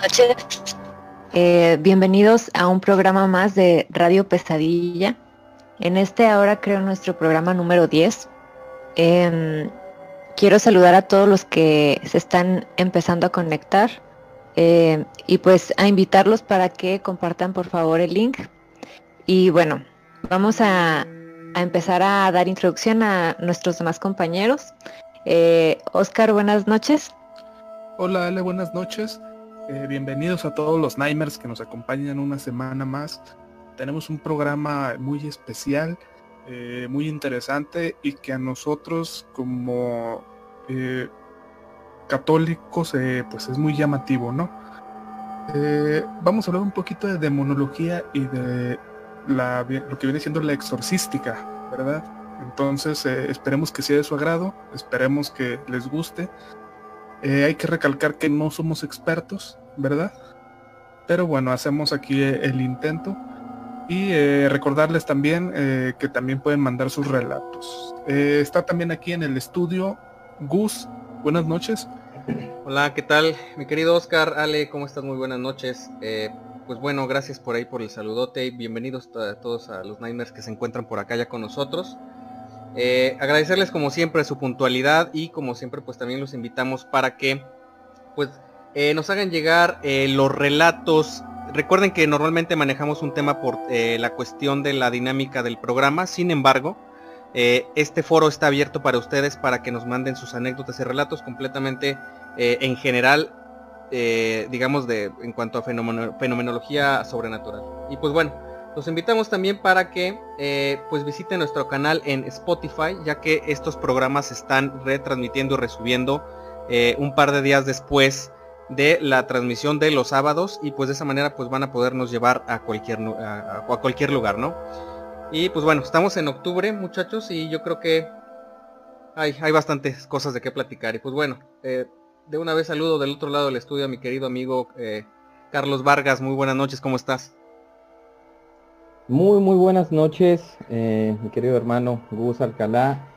Noches. Eh, bienvenidos a un programa más de Radio Pesadilla. En este ahora creo nuestro programa número 10. Em, quiero saludar a todos los que se están empezando a conectar eh, y pues a invitarlos para que compartan por favor el link. Y bueno, vamos a, empezar a dar introducción a nuestros demás compañeros. Eh, Oscar, buenas noches. Hola Ale, buenas noches. Eh, bienvenidos a todos los Nightmares que nos acompañan una semana más. Tenemos un programa muy especial, eh, muy interesante y que a nosotros como eh, católicos pues es muy llamativo, ¿no? vamos a hablar un poquito de demonología y de la, lo que viene siendo la exorcística, ¿verdad? Entonces esperemos que sea de su agrado, esperemos que les guste. hay que recalcar que no somos expertos, ¿verdad? Pero bueno, hacemos aquí eh, el intento. Y eh, recordarles también eh, que también pueden mandar sus relatos. está también aquí en el estudio Gus. Buenas noches. Hola, ¿qué tal? Mi querido Oscar, Ale, ¿cómo estás? Muy buenas noches. pues bueno, gracias por ahí por el saludote y bienvenidos a todos a los Niners que se encuentran por acá ya con nosotros. agradecerles como siempre su puntualidad y como siempre pues también los invitamos para que pues eh, nos hagan llegar eh, los relatos. Recuerden que normalmente manejamos un tema por eh, la cuestión de la dinámica del programa, sin embargo, este foro está abierto para ustedes para que nos manden sus anécdotas y relatos completamente en general, digamos, de, en cuanto a fenomenología sobrenatural. Y pues bueno, los invitamos también para que pues visiten nuestro canal en Spotify, ya que estos programas se están retransmitiendo y resubiendo un par de días después de la transmisión de los sábados y pues de esa manera pues van a podernos llevar a cualquier, a, cualquier lugar, ¿no? Y pues bueno, estamos en octubre muchachos y yo creo que hay, hay bastantes cosas de qué platicar. Y pues bueno, eh, de una vez saludo del otro lado del estudio a mi querido amigo eh, Carlos Vargas. Muy buenas noches, ¿cómo estás? Muy, muy buenas noches, eh, mi querido hermano Gus Alcalá,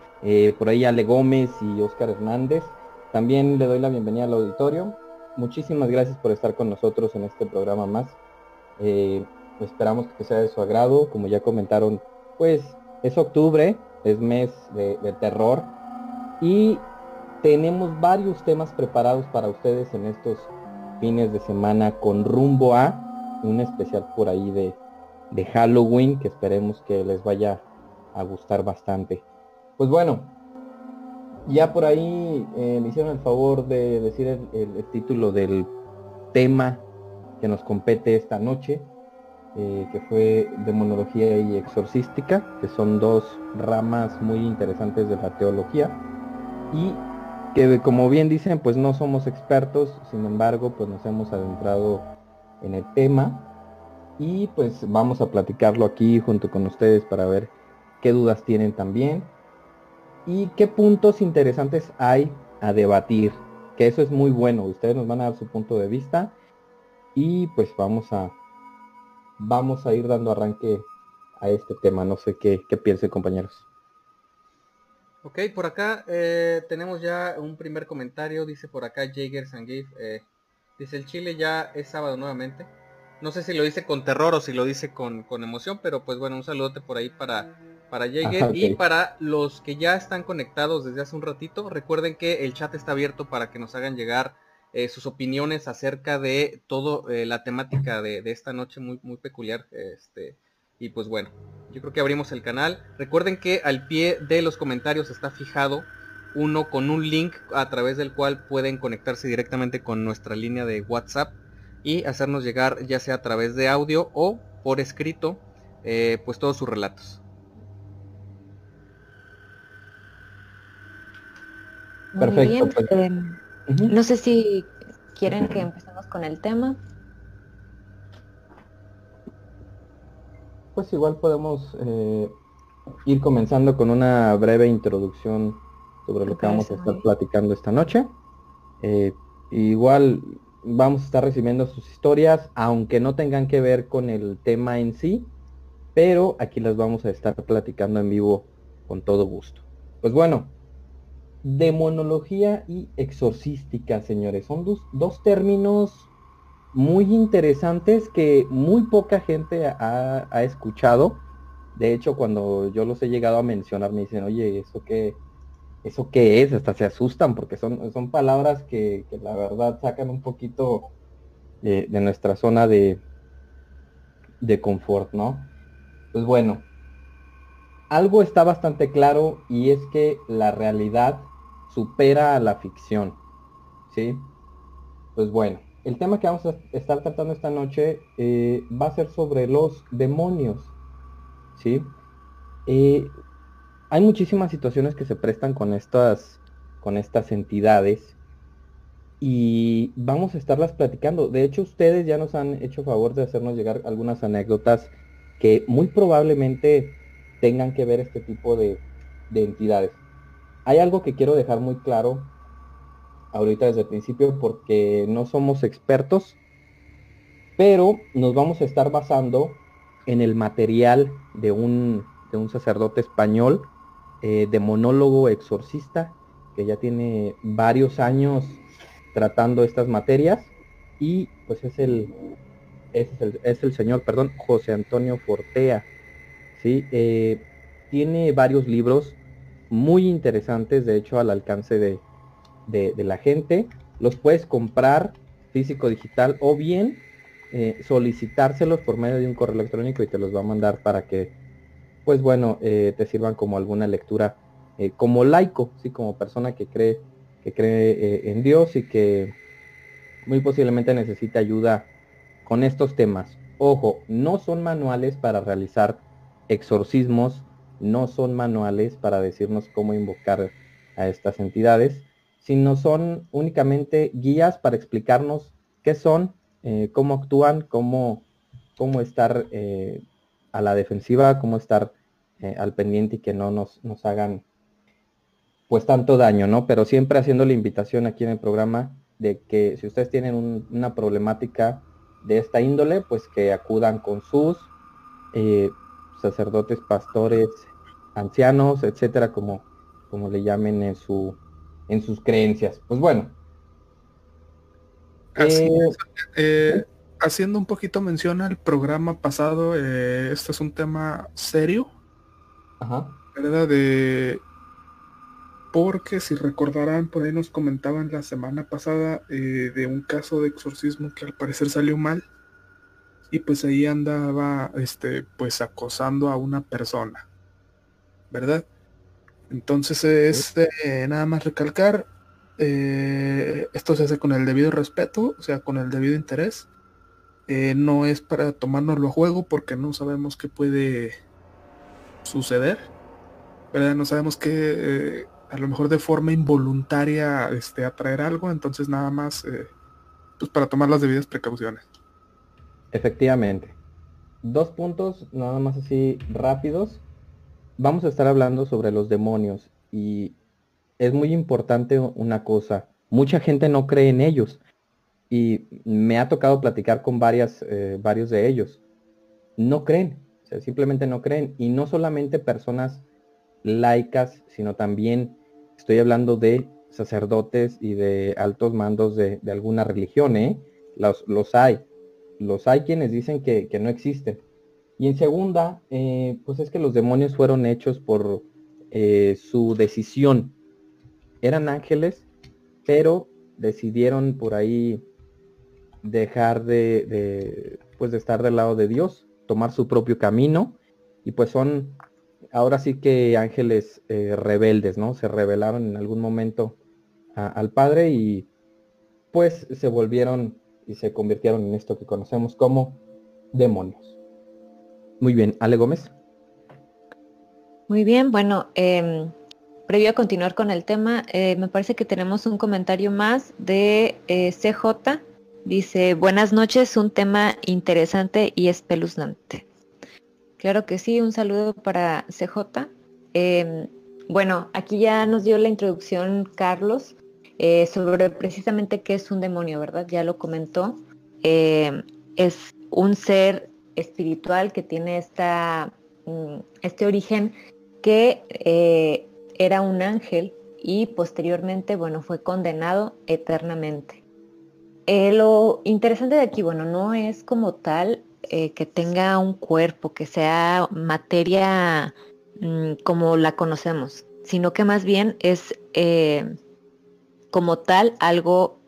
por ahí Ale Gómez y Oscar Hernández. También le doy la bienvenida al auditorio muchísimas gracias por estar con nosotros en este programa más. Eh, esperamos que sea de su agrado. Como ya comentaron, pues es octubre, es mes de, terror y tenemos varios temas preparados para ustedes en estos fines de semana con rumbo a un especial por ahí de, de Halloween que esperemos que les vaya a gustar bastante. Pues bueno, ya por ahí eh, me hicieron el favor de decir el, título del tema que nos compete esta noche, eh, que fue demonología y exorcística, que son dos ramas muy interesantes de la teología y que como bien dicen, pues no somos expertos, sin embargo, pues nos hemos adentrado en el tema y pues vamos a platicarlo aquí junto con ustedes para ver qué dudas tienen también y qué puntos interesantes hay a debatir, que eso es muy bueno. Ustedes nos van a dar su punto de vista y pues vamos a vamos a ir dando arranque a este tema. No sé qué, qué piensen compañeros. Ok, por acá eh, tenemos ya un primer comentario, dice por acá Jaeger Sangif, eh, Dice el Chile ya es sábado nuevamente. No sé si lo dice con terror o si lo dice con, emoción, pero pues bueno, un saludote por ahí para, para Jäger y para los que ya están conectados desde hace un ratito. Recuerden que el chat está abierto para que nos hagan llegar eh, sus opiniones acerca de todo eh, la temática de, esta noche muy, muy peculiar. Este, y pues bueno, yo creo que abrimos el canal. Recuerden que al pie de los comentarios está fijado uno con un link a través del cual pueden conectarse directamente con nuestra línea de WhatsApp y hacernos llegar ya sea a través de audio o por escrito eh, pues todos sus relatos. Perfecto. Pues. Em, no sé si quieren que empecemos con el tema. Pues igual podemos eh, ir comenzando con una breve introducción sobre lo que vamos a estar platicando esta noche. Eh, igual vamos a estar recibiendo sus historias, aunque no tengan que ver con el tema en sí, pero aquí las vamos a estar platicando en vivo con todo gusto. Pues bueno, demonología y exorcística, señores, son dos, términos muy interesantes que muy poca gente ha, ha, escuchado. De hecho, cuando yo los he llegado a mencionar, me dicen, oye, ¿eso qué, ¿eso qué es? Hasta se asustan porque son, son palabras que, la verdad sacan un poquito de, nuestra zona de, de confort, ¿no? Pues bueno, algo está bastante claro y es que la realidad supera a la ficción, ¿sí? Pues bueno, el tema que vamos a estar tratando esta noche eh, va a ser sobre los demonios, ¿sí? Eh, hay muchísimas situaciones que se prestan con estas, con estas entidades y vamos a estarlas platicando. De hecho, ustedes ya nos han hecho favor de hacernos llegar algunas anécdotas que muy probablemente tengan que ver este tipo de, de entidades. Hay algo que quiero dejar muy claro ahorita desde el principio porque no somos expertos, pero nos vamos a estar basando en el material de un, de un sacerdote español eh, de monólogo exorcista, que ya tiene varios años tratando estas materias y pues es el, es el, es el señor, perdón, José Antonio Fortea. ¿sí? Eh, tiene varios libros muy interesantes, de hecho al alcance de, de, la gente. Los puedes comprar físico digital o bien eh, solicitárselos por medio de un correo electrónico y te los va a mandar para que pues bueno, eh, te sirvan como alguna lectura eh, como laico, sí, como persona que cree, que cree eh, en Dios y que muy posiblemente necesita ayuda con estos temas. Ojo, no son manuales para realizar exorcismos, no son manuales para decirnos cómo invocar a estas entidades, sino son únicamente guías para explicarnos qué son, cómo actúan, cómo, cómo estar a la defensiva, cómo estar eh, al pendiente y que no nos, nos hagan pues tanto daño, ¿no? Pero siempre haciendo la invitación aquí en el programa de que si ustedes tienen una problemática de esta índole, pues que acudan con sus eh, sacerdotes, pastores, ancianos, etcétera, como, como le llamen en su en sus creencias. Pues bueno. Eh, haciendo un poquito mención al programa pasado, eh, este es un tema serio. Ajá. ¿Verdad? De... Porque si recordarán, por ahí nos comentaban la semana pasada eh, de un caso de exorcismo que al parecer salió mal. Y pues ahí andaba, este, pues acosando a una persona. ¿Verdad? Entonces es eh, nada más recalcar, esto se hace con el debido respeto, o sea, con el debido interés. Eh, no es para tomárnoslo a juego porque no sabemos qué puede suceder. ¿verdad? No sabemos qué, eh, a lo mejor de forma involuntaria este, atraer algo, entonces nada más eh, pues para tomar las debidas precauciones. Efectivamente. Dos puntos nada más así rápidos. Vamos a estar hablando sobre los demonios y es muy importante una cosa. Mucha gente no cree en ellos y me ha tocado platicar con varias, eh, varios de ellos. No creen, simplemente no creen. Y no solamente personas laicas, sino también estoy hablando de sacerdotes y de altos mandos de, alguna religión, ¿eh? Los, hay. Los hay quienes dicen que, no existen. Y en segunda, eh, pues es que los demonios fueron hechos por eh, su decisión. Eran ángeles, pero decidieron por ahí dejar de, pues de estar del lado de Dios, tomar su propio camino y pues son ahora sí que ángeles eh, rebeldes, ¿no? Se rebelaron en algún momento al Padre y pues se volvieron y se convirtieron en esto que conocemos como demonios. Muy bien, Ale Gómez. Muy bien, bueno, eh, previo a continuar con el tema, eh, me parece que tenemos un comentario más de eh, CJ. Dice, buenas noches, un tema interesante y espeluznante. Claro que sí, un saludo para CJ. Em, bueno, aquí ya nos dio la introducción Carlos eh, sobre precisamente qué es un demonio, ¿verdad? Ya lo comentó. Em, es un ser espiritual que tiene esta, mm, este origen que eh, era un ángel y posteriormente, bueno, fue condenado eternamente. Eh, lo interesante de aquí, bueno, no es como tal eh, que tenga un cuerpo, que sea materia mm, como la conocemos, sino que más bien es como tal algo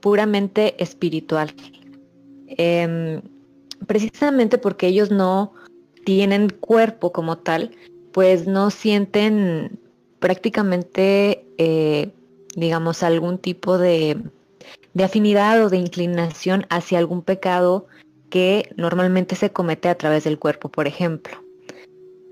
puramente espiritual. Em, precisamente porque ellos no tienen cuerpo como tal, pues no sienten prácticamente, eh, digamos, algún tipo de, afinidad o de inclinación hacia algún pecado que normalmente se comete a través del cuerpo, por ejemplo.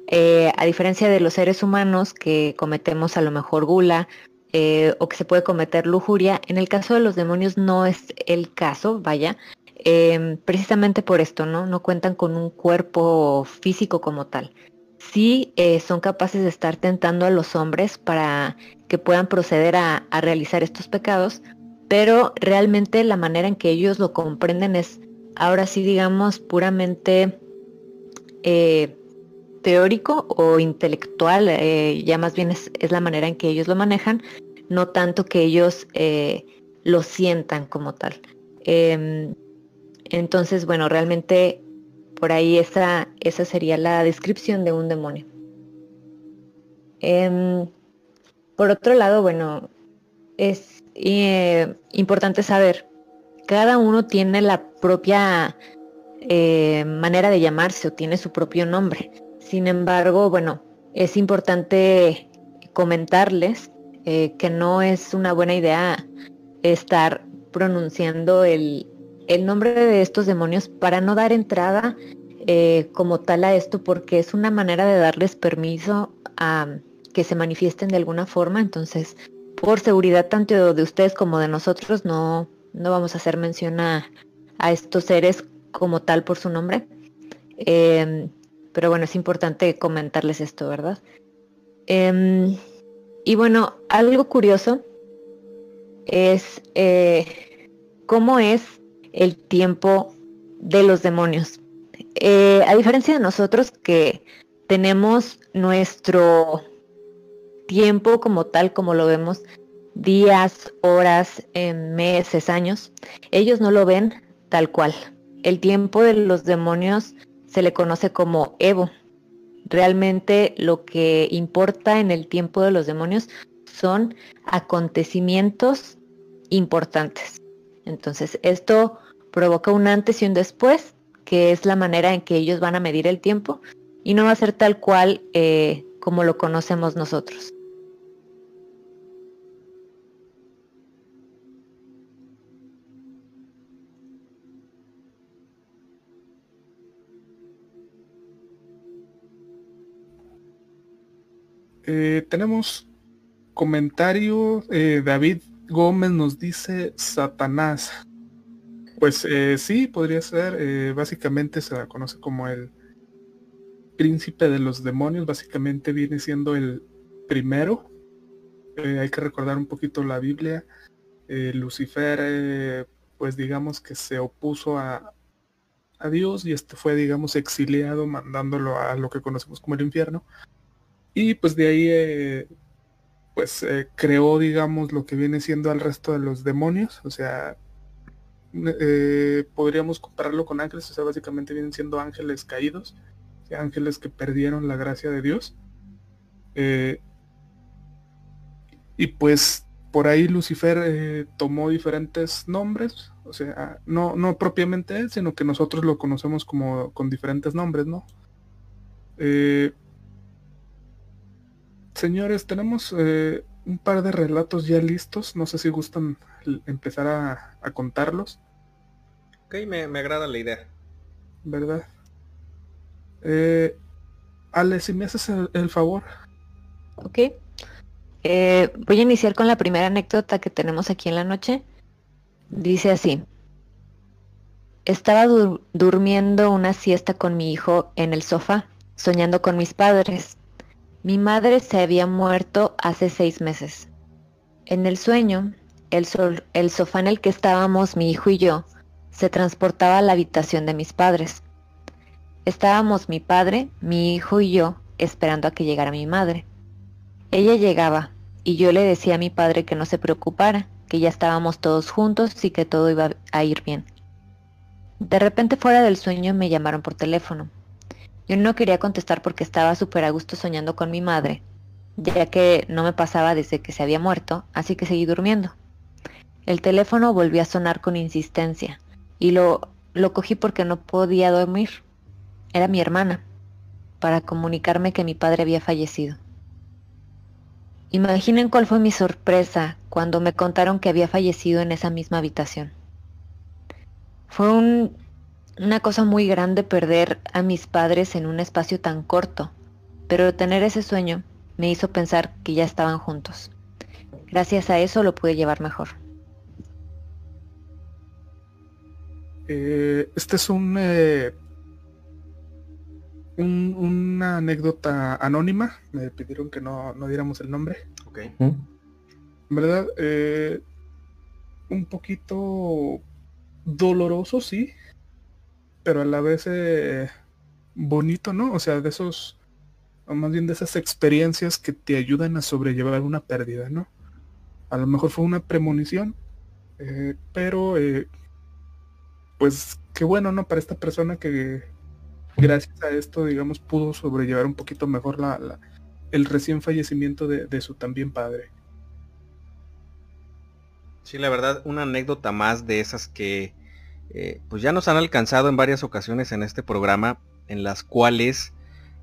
Eh, a diferencia de los seres humanos que cometemos a lo mejor gula eh, o que se puede cometer lujuria, en el caso de los demonios no es el caso, vaya, precisamente por esto, ¿no? No cuentan con un cuerpo físico como tal sí eh, son capaces de estar tentando a los hombres para que puedan proceder a, realizar estos pecados, pero realmente la manera en que ellos lo comprenden es, ahora sí digamos, puramente eh, teórico o intelectual, eh, ya más bien es, la manera en que ellos lo manejan, no tanto que ellos lo sientan como tal. Entonces, bueno, realmente por ahí esa, esa sería la descripción de un demonio. Em, por otro lado, bueno, es eh, importante saber, cada uno tiene la propia eh, manera de llamarse o tiene su propio nombre. Sin embargo, bueno, es importante comentarles eh, que no es una buena idea estar pronunciando el, el nombre de estos demonios para no dar entrada eh, como tal a esto porque es una manera de darles permiso a que se manifiesten de alguna forma. Entonces, por seguridad tanto de ustedes como de nosotros, no, no vamos a hacer mención a, estos seres como tal por su nombre. Em, pero bueno, es importante comentarles esto, ¿verdad? Em, y bueno, algo curioso es eh, cómo es el tiempo de los demonios. Eh, a diferencia de nosotros que tenemos nuestro tiempo como tal, como lo vemos, días, horas, meses, años, ellos no lo ven tal cual. El tiempo de los demonios se le conoce como Evo. Realmente lo que importa en el tiempo de los demonios son acontecimientos importantes. Entonces, esto provoca un antes y un después, que es la manera en que ellos van a medir el tiempo, y no va a ser tal cual eh, como lo conocemos nosotros. Eh, tenemos comentario, eh, David Gómez nos dice Satanás. Pues eh, sí, podría ser. Eh, básicamente se la conoce como el príncipe de los demonios. Básicamente viene siendo el primero. Eh, hay que recordar un poquito la Biblia. Lucifer, pues digamos que se opuso a, a Dios y este fue, digamos, exiliado, mandándolo a lo que conocemos como el infierno. Y pues de ahí pues creó, digamos, lo que viene siendo al resto de los demonios, o sea, eh, podríamos compararlo con ángeles, o sea, básicamente vienen siendo ángeles caídos, ángeles que perdieron la gracia de Dios. Eh, y pues por ahí Lucifer tomó diferentes nombres, o sea, no, no propiamente él, sino que nosotros lo conocemos como con diferentes nombres, ¿no? Señores, tenemos eh, un par de relatos ya listos. No sé si gustan empezar a, contarlos. Ok, me, agrada la idea. ¿Verdad? Eh, Ale, si me haces el, favor. Ok. Eh, voy a iniciar con la primera anécdota que tenemos aquí en la noche. Dice así. Estaba durmiendo una siesta con mi hijo en el sofá, soñando con mis padres. Mi madre se había muerto hace seis meses. En el sueño, el, el sofá en el que estábamos mi hijo y yo se transportaba a la habitación de mis padres. Estábamos mi padre, mi hijo y yo esperando a que llegara mi madre. Ella llegaba y yo le decía a mi padre que no se preocupara, que ya estábamos todos juntos y que todo iba a ir bien. De repente fuera del sueño me llamaron por teléfono. Yo no quería contestar porque estaba súper a gusto soñando con mi madre, ya que no me pasaba desde que se había muerto, así que seguí durmiendo. El teléfono volvió a sonar con insistencia y lo, lo cogí porque no podía dormir. Era mi hermana, para comunicarme que mi padre había fallecido. Imaginen cuál fue mi sorpresa cuando me contaron que había fallecido en esa misma habitación. Fue un una cosa muy grande perder a mis padres en un espacio tan corto, pero tener ese sueño me hizo pensar que ya estaban juntos. Gracias a eso lo pude llevar mejor. Eh, este es un, eh, una anécdota anónima. Me pidieron que no, diéramos el nombre. Ok. ¿Verdad? Eh, un poquito doloroso, sí pero a la vez eh, bonito, ¿no? O sea, de esos, o más bien de esas experiencias que te ayudan a sobrellevar una pérdida, ¿no? A lo mejor fue una premonición, pero pues qué bueno, ¿no? Para esta persona que gracias a esto, digamos, pudo sobrellevar un poquito mejor la, el recién fallecimiento de, de su también padre. Sí, la verdad, una anécdota más de esas que eh, pues ya nos han alcanzado en varias ocasiones en este programa en las cuales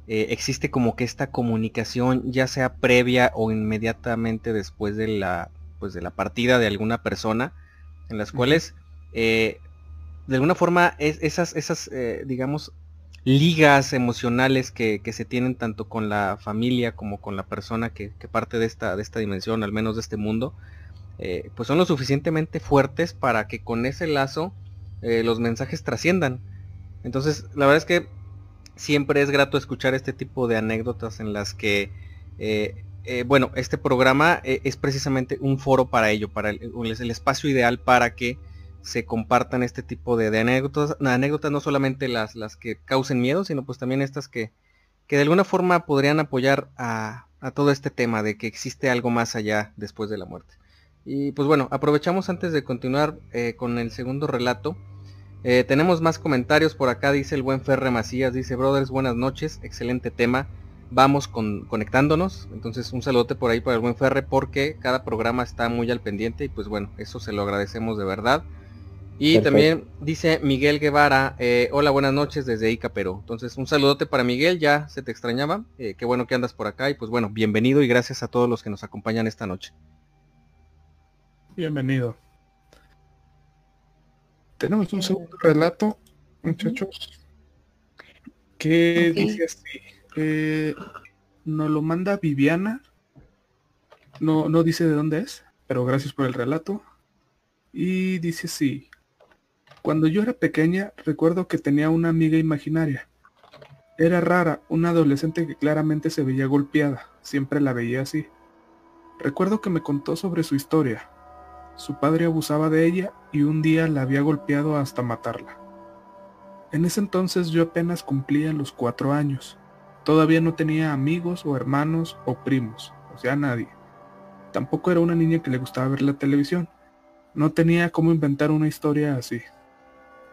eh, existe como que esta comunicación ya sea previa o inmediatamente después de la pues de la partida de alguna persona en las cuales eh, de alguna forma es, esas esas digamos ligas emocionales que, se tienen tanto con la familia como con la persona que, que, parte de esta de esta dimensión al menos de este mundo pues son lo suficientemente fuertes para que con ese lazo eh, los mensajes trasciendan. Entonces, la verdad es que siempre es grato escuchar este tipo de anécdotas en las que, eh, eh, bueno, este programa es precisamente un foro para ello, para el, el, espacio ideal para que se compartan este tipo de, anécdotas, anécdotas, no solamente las, las que causen miedo, sino pues también estas que, que de alguna forma podrían apoyar a, a todo este tema de que existe algo más allá después de la muerte. Y pues bueno, aprovechamos antes de continuar con el segundo relato eh, tenemos más comentarios por acá, dice el buen Ferre Macías, dice, brothers, buenas noches, excelente tema, vamos con, conectándonos, entonces un saludote por ahí para el buen Ferre porque cada programa está muy al pendiente y pues bueno, eso se lo agradecemos de verdad. Y también dice Miguel Guevara, eh, hola, buenas noches desde Ica, Perú. Entonces un saludote para Miguel, ya se te extrañaba, eh, qué bueno que andas por acá y pues bueno, bienvenido y gracias a todos los que nos acompañan esta noche. Bienvenido. Tenemos un segundo relato, muchachos, que dice así. Eh, nos lo manda Viviana. No, no dice de dónde es, pero gracias por el relato. Y dice así. Cuando yo era pequeña, recuerdo que tenía una amiga imaginaria. Era rara, una adolescente que claramente se veía golpeada. Siempre la veía así. Recuerdo que me contó sobre su historia, su padre abusaba de ella y un día la había golpeado hasta matarla. En ese entonces yo apenas cumplía los cuatro años. Todavía no tenía amigos o hermanos o primos, o sea, nadie. Tampoco era una niña que le gustaba ver la televisión. No tenía cómo inventar una historia así.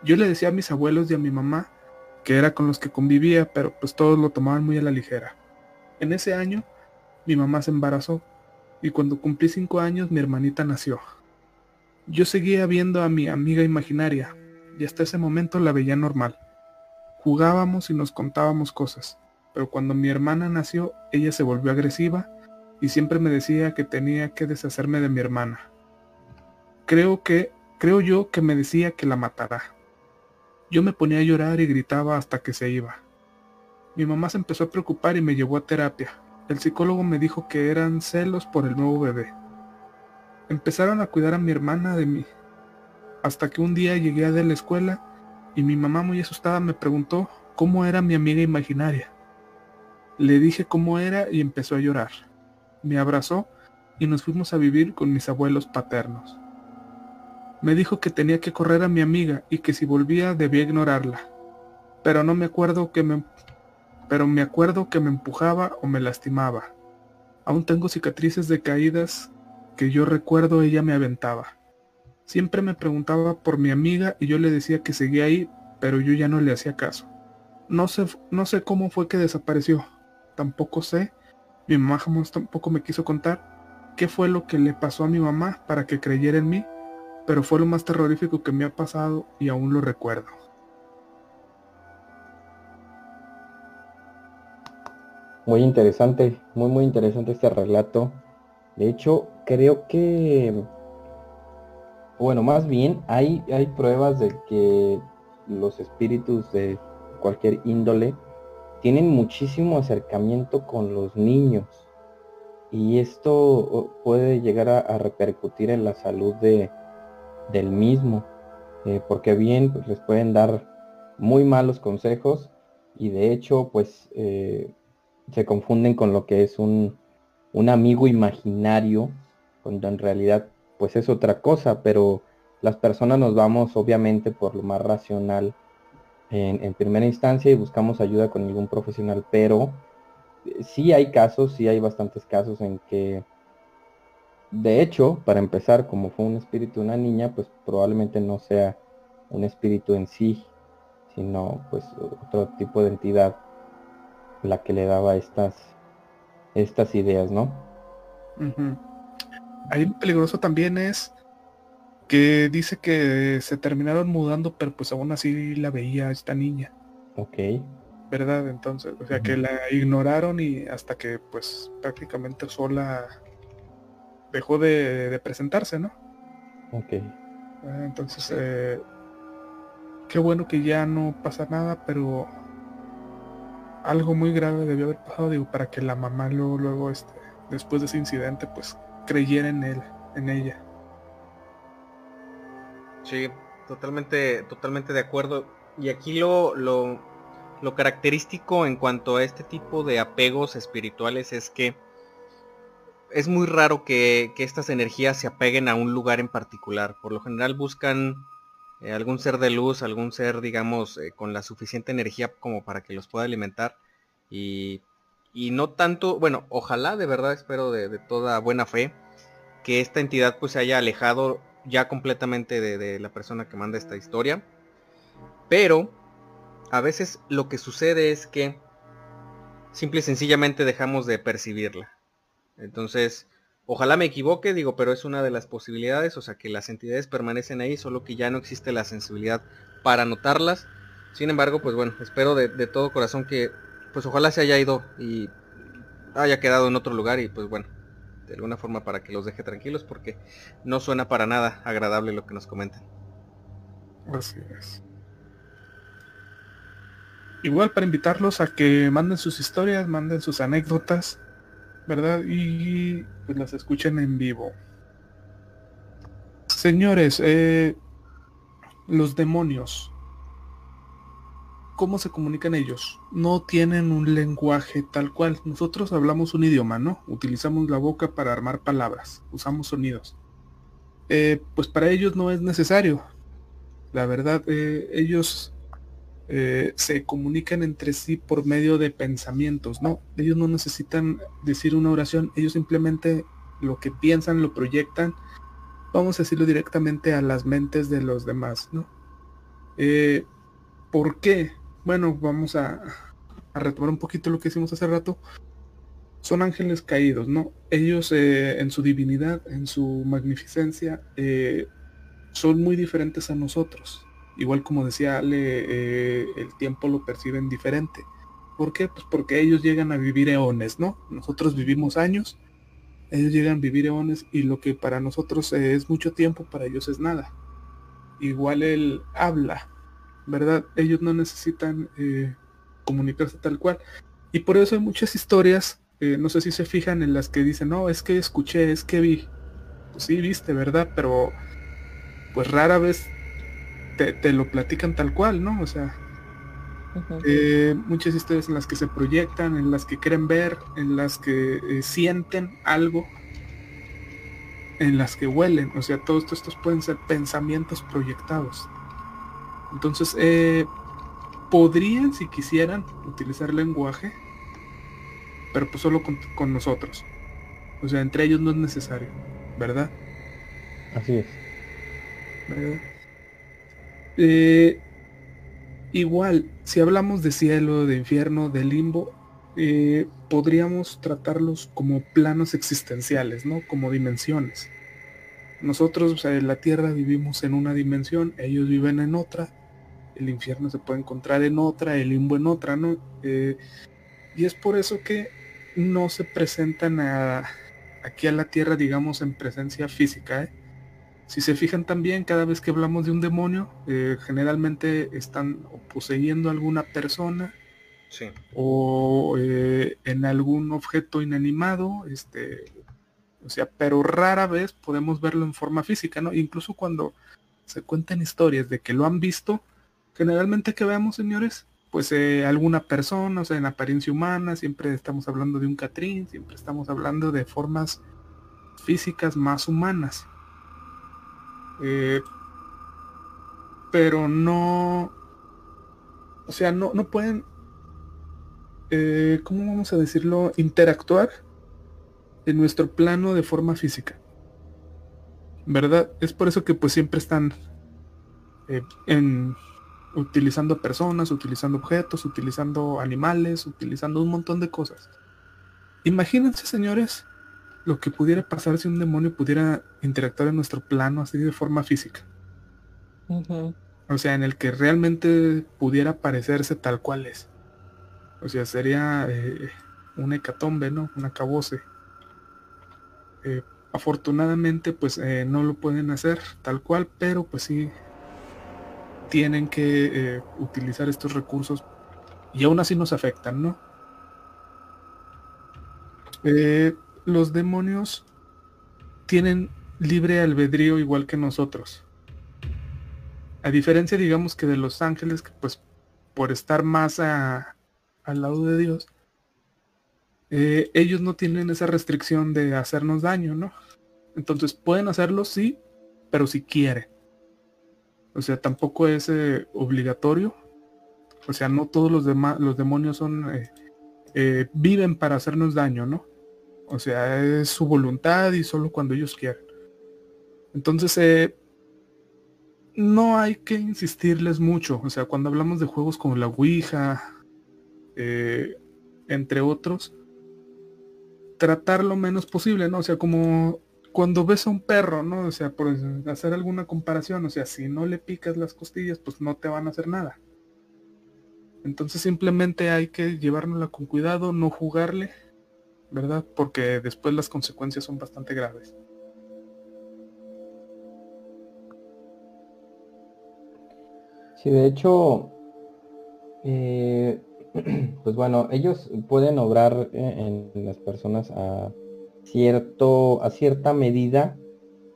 Yo le decía a mis abuelos y a mi mamá que era con los que convivía, pero pues todos lo tomaban muy a la ligera. En ese año, mi mamá se embarazó y cuando cumplí cinco años mi hermanita nació. Yo seguía viendo a mi amiga imaginaria y hasta ese momento la veía normal. Jugábamos y nos contábamos cosas, pero cuando mi hermana nació ella se volvió agresiva y siempre me decía que tenía que deshacerme de mi hermana. Creo que, creo yo que me decía que la matará. Yo me ponía a llorar y gritaba hasta que se iba. Mi mamá se empezó a preocupar y me llevó a terapia. El psicólogo me dijo que eran celos por el nuevo bebé. Empezaron a cuidar a mi hermana de mí, hasta que un día llegué de la escuela y mi mamá muy asustada me preguntó cómo era mi amiga imaginaria. Le dije cómo era y empezó a llorar. Me abrazó y nos fuimos a vivir con mis abuelos paternos. Me dijo que tenía que correr a mi amiga y que si volvía debía ignorarla. Pero no me acuerdo que me pero me acuerdo que me empujaba o me lastimaba. Aún tengo cicatrices de caídas que yo recuerdo ella me aventaba. Siempre me preguntaba por mi amiga y yo le decía que seguía ahí, pero yo ya no le hacía caso. No sé, no sé cómo fue que desapareció. Tampoco sé, mi mamá jamás tampoco me quiso contar qué fue lo que le pasó a mi mamá para que creyera en mí, pero fue lo más terrorífico que me ha pasado y aún lo recuerdo. Muy interesante, muy muy interesante este relato. De hecho, creo que, bueno, más bien hay, hay pruebas de que los espíritus de cualquier índole tienen muchísimo acercamiento con los niños y esto puede llegar a, repercutir en la salud de, del mismo, eh, porque bien pues, les pueden dar muy malos consejos y de hecho pues eh, se confunden con lo que es un, un amigo imaginario, cuando en realidad pues es otra cosa, pero las personas nos vamos obviamente por lo más racional en, primera instancia y buscamos ayuda con algún profesional, pero sí hay casos, sí hay bastantes casos en que, de hecho, para empezar, como fue un espíritu de una niña, pues probablemente no sea un espíritu en sí, sino pues otro tipo de entidad la que le daba estas, estas ideas, ¿no? Ahí peligroso también es que dice que se terminaron mudando, pero pues aún así la veía esta niña. Ok. ¿Verdad? Entonces, o sea que la ignoraron y hasta que pues prácticamente sola dejó de, presentarse, ¿no? Ok. Ah, entonces, eh, qué bueno que ya no pasa nada, pero algo muy grave debió haber pasado, digo, para que la mamá luego, luego este, después de ese incidente, pues creyera en él, en ella. Sí, totalmente, totalmente de acuerdo. Y aquí lo, lo, lo característico en cuanto a este tipo de apegos espirituales es que es muy raro que, estas energías se apeguen a un lugar en particular. Por lo general buscan eh, algún ser de luz, algún ser, digamos, eh, con la suficiente energía como para que los pueda alimentar. Y, no tanto, bueno, ojalá de verdad espero de, de, toda buena fe que esta entidad pues se haya alejado ya completamente de, la persona que manda esta historia. Pero a veces lo que sucede es que simple y sencillamente dejamos de percibirla. Entonces, ojalá me equivoque, digo, pero es una de las posibilidades, o sea que las entidades permanecen ahí, solo que ya no existe la sensibilidad para notarlas. Sin embargo, pues bueno, espero de, todo corazón que, pues ojalá se haya ido y haya quedado en otro lugar y pues bueno, de alguna forma para que los deje tranquilos porque no suena para nada agradable lo que nos comentan. Así es. Igual para invitarlos a que manden sus historias, manden sus anécdotas, ¿verdad? Y pues las escuchen en vivo. Señores, eh, los demonios cómo se comunican ellos. No tienen un lenguaje tal cual. Nosotros hablamos un idioma, ¿no? Utilizamos la boca para armar palabras, usamos sonidos. Eh, pues para ellos no es necesario. La verdad, eh, ellos eh, se comunican entre sí por medio de pensamientos, ¿no? Ellos no necesitan decir una oración, ellos simplemente lo que piensan lo proyectan, vamos a decirlo directamente a las mentes de los demás, ¿no? Eh, ¿Por qué? Bueno, vamos a, retomar un poquito lo que hicimos hace rato. Son ángeles caídos, ¿no? Ellos eh, en su divinidad, en su magnificencia, son muy diferentes a nosotros. Igual como decía Ale, el tiempo lo perciben diferente. ¿Por qué? Pues porque ellos llegan a vivir eones, ¿no? Nosotros vivimos años, ellos llegan a vivir eones y lo que para nosotros es mucho tiempo, para ellos es nada. Igual él habla, ¿verdad? Ellos no necesitan eh, comunicarse tal cual. Y por eso hay muchas historias, eh, no sé si se fijan en las que dicen, no, es que escuché, es que vi. Pues sí, viste, ¿verdad? Pero pues rara vez te, te lo platican tal cual, ¿no? O sea, eh, muchas historias en las que se proyectan, en las que quieren ver, en las que eh, sienten algo, en las que huelen, o sea, todos estos pueden ser pensamientos proyectados. Entonces, eh, podrían, si quisieran, utilizar lenguaje, pero pues solo con, nosotros. O sea, entre ellos no es necesario, ¿verdad? Así es. ¿Verdad? Igual, si hablamos de cielo, de infierno, de limbo, eh, podríamos tratarlos como planos existenciales, ¿no? Como dimensiones. Nosotros en la Tierra vivimos en una dimensión, ellos viven en otra, el infierno se puede encontrar en otra, el limbo en otra, ¿no? Eh, y es por eso que no se presentan aquí a la Tierra, digamos, en presencia física, ¿eh? Si se fijan también, cada vez que hablamos de un demonio, eh, generalmente están poseyendo alguna persona o eh, en algún objeto inanimado, este, o sea, pero rara vez podemos verlo en forma física, ¿no? Incluso cuando se cuentan historias de que lo han visto, generalmente que veamos, señores, pues eh, alguna persona, o sea, en apariencia humana, siempre estamos hablando de un Catrín, siempre estamos hablando de formas físicas más humanas. Eh, pero no, o sea, no, no pueden, eh, ¿cómo vamos a decirlo? Interactuar en nuestro plano de forma física. ¿Verdad? Es por eso que pues siempre están eh, en, utilizando personas, utilizando objetos, utilizando animales, utilizando un montón de cosas. Imagínense, señores, lo que pudiera pasar si un demonio pudiera interactuar en nuestro plano así de forma física. O sea, en el que realmente pudiera parecerse tal cual es. O sea, sería eh, un hecatombe, ¿no? Un acabose. Eh, afortunadamente, pues eh, no lo pueden hacer tal cual, pero pues sí tienen que utilizar estos recursos y aún así nos afectan, ¿no? Los demonios tienen libre albedrío igual que nosotros. A diferencia, digamos, que de los ángeles, que pues por estar más al lado de Dios, eh, ellos no tienen esa restricción de hacernos daño, ¿no? Entonces pueden hacerlo, sí, pero si quieren. O sea, tampoco es eh, obligatorio. O sea, no todos los, demás los demonios son eh, viven para hacernos daño, ¿no? O sea, es su voluntad y solo cuando ellos quieran. Entonces, eh, no hay que insistirles mucho. O sea, cuando hablamos de juegos como la Ouija, eh, entre otros, tratar lo menos posible, ¿no? O sea, como cuando ves a un perro, ¿no? O sea, por hacer alguna comparación, o sea, si no le picas las costillas, pues no te van a hacer nada. Entonces simplemente hay que llevárnosla con cuidado, no jugarle ¿verdad? Porque después las consecuencias son bastante graves. Sí, de hecho, eh, pues bueno, ellos pueden obrar en, las personas a cierto, a cierta medida,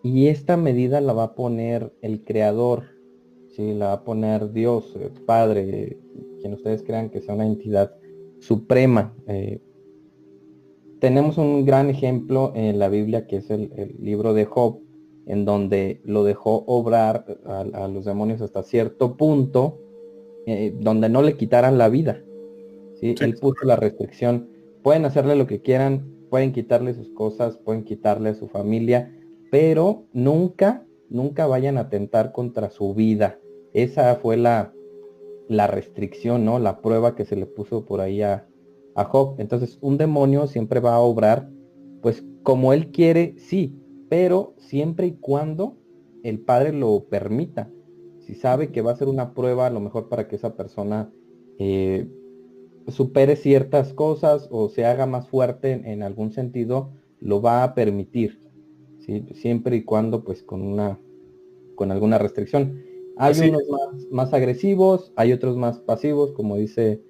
y esta medida la va a poner el creador, ¿sí? la va a poner Dios, Padre, quien ustedes crean que sea una entidad suprema. Eh, tenemos un gran ejemplo en la Biblia que es el, libro de Job, en donde lo dejó obrar a, los demonios hasta cierto punto, eh, donde no le quitaran la vida. ¿sí? Él puso la restricción, pueden hacerle lo que quieran, pueden quitarle sus cosas, pueden quitarle a su familia, pero nunca, nunca vayan a atentar contra su vida. Esa fue la, la restricción, ¿no? La prueba que se le puso por ahí a, a Job. Entonces, un demonio siempre va a obrar, pues como él quiere, sí, pero siempre y cuando el padre lo permita. Si sabe que va a ser una prueba, a lo mejor para que esa persona eh, supere ciertas cosas o se haga más fuerte en, algún sentido, lo va a permitir. ¿sí? Siempre y cuando, pues, con una, con alguna restricción. Hay unos más, más agresivos, hay otros más pasivos, como dice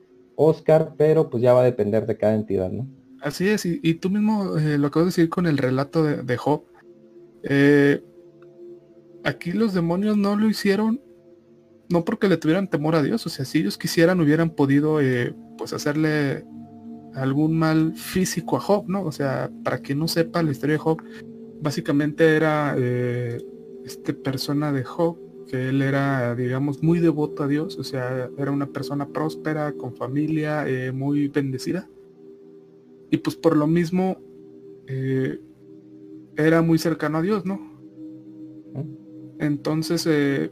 Oscar, pero pues ya va a depender de cada entidad, ¿no? Así es, y, tú mismo eh, lo acabas de decir con el relato de, Job. Eh, aquí los demonios no lo hicieron, no porque le tuvieran temor a Dios, o sea, si ellos quisieran hubieran podido eh, pues hacerle algún mal físico a Job, ¿no? O sea, para quien no sepa la historia de Job, básicamente era este persona de Job que él era, digamos, muy devoto a Dios, o sea, era una persona próspera, con familia, eh, muy bendecida. Y pues por lo mismo, eh, era muy cercano a Dios, ¿no? Entonces eh,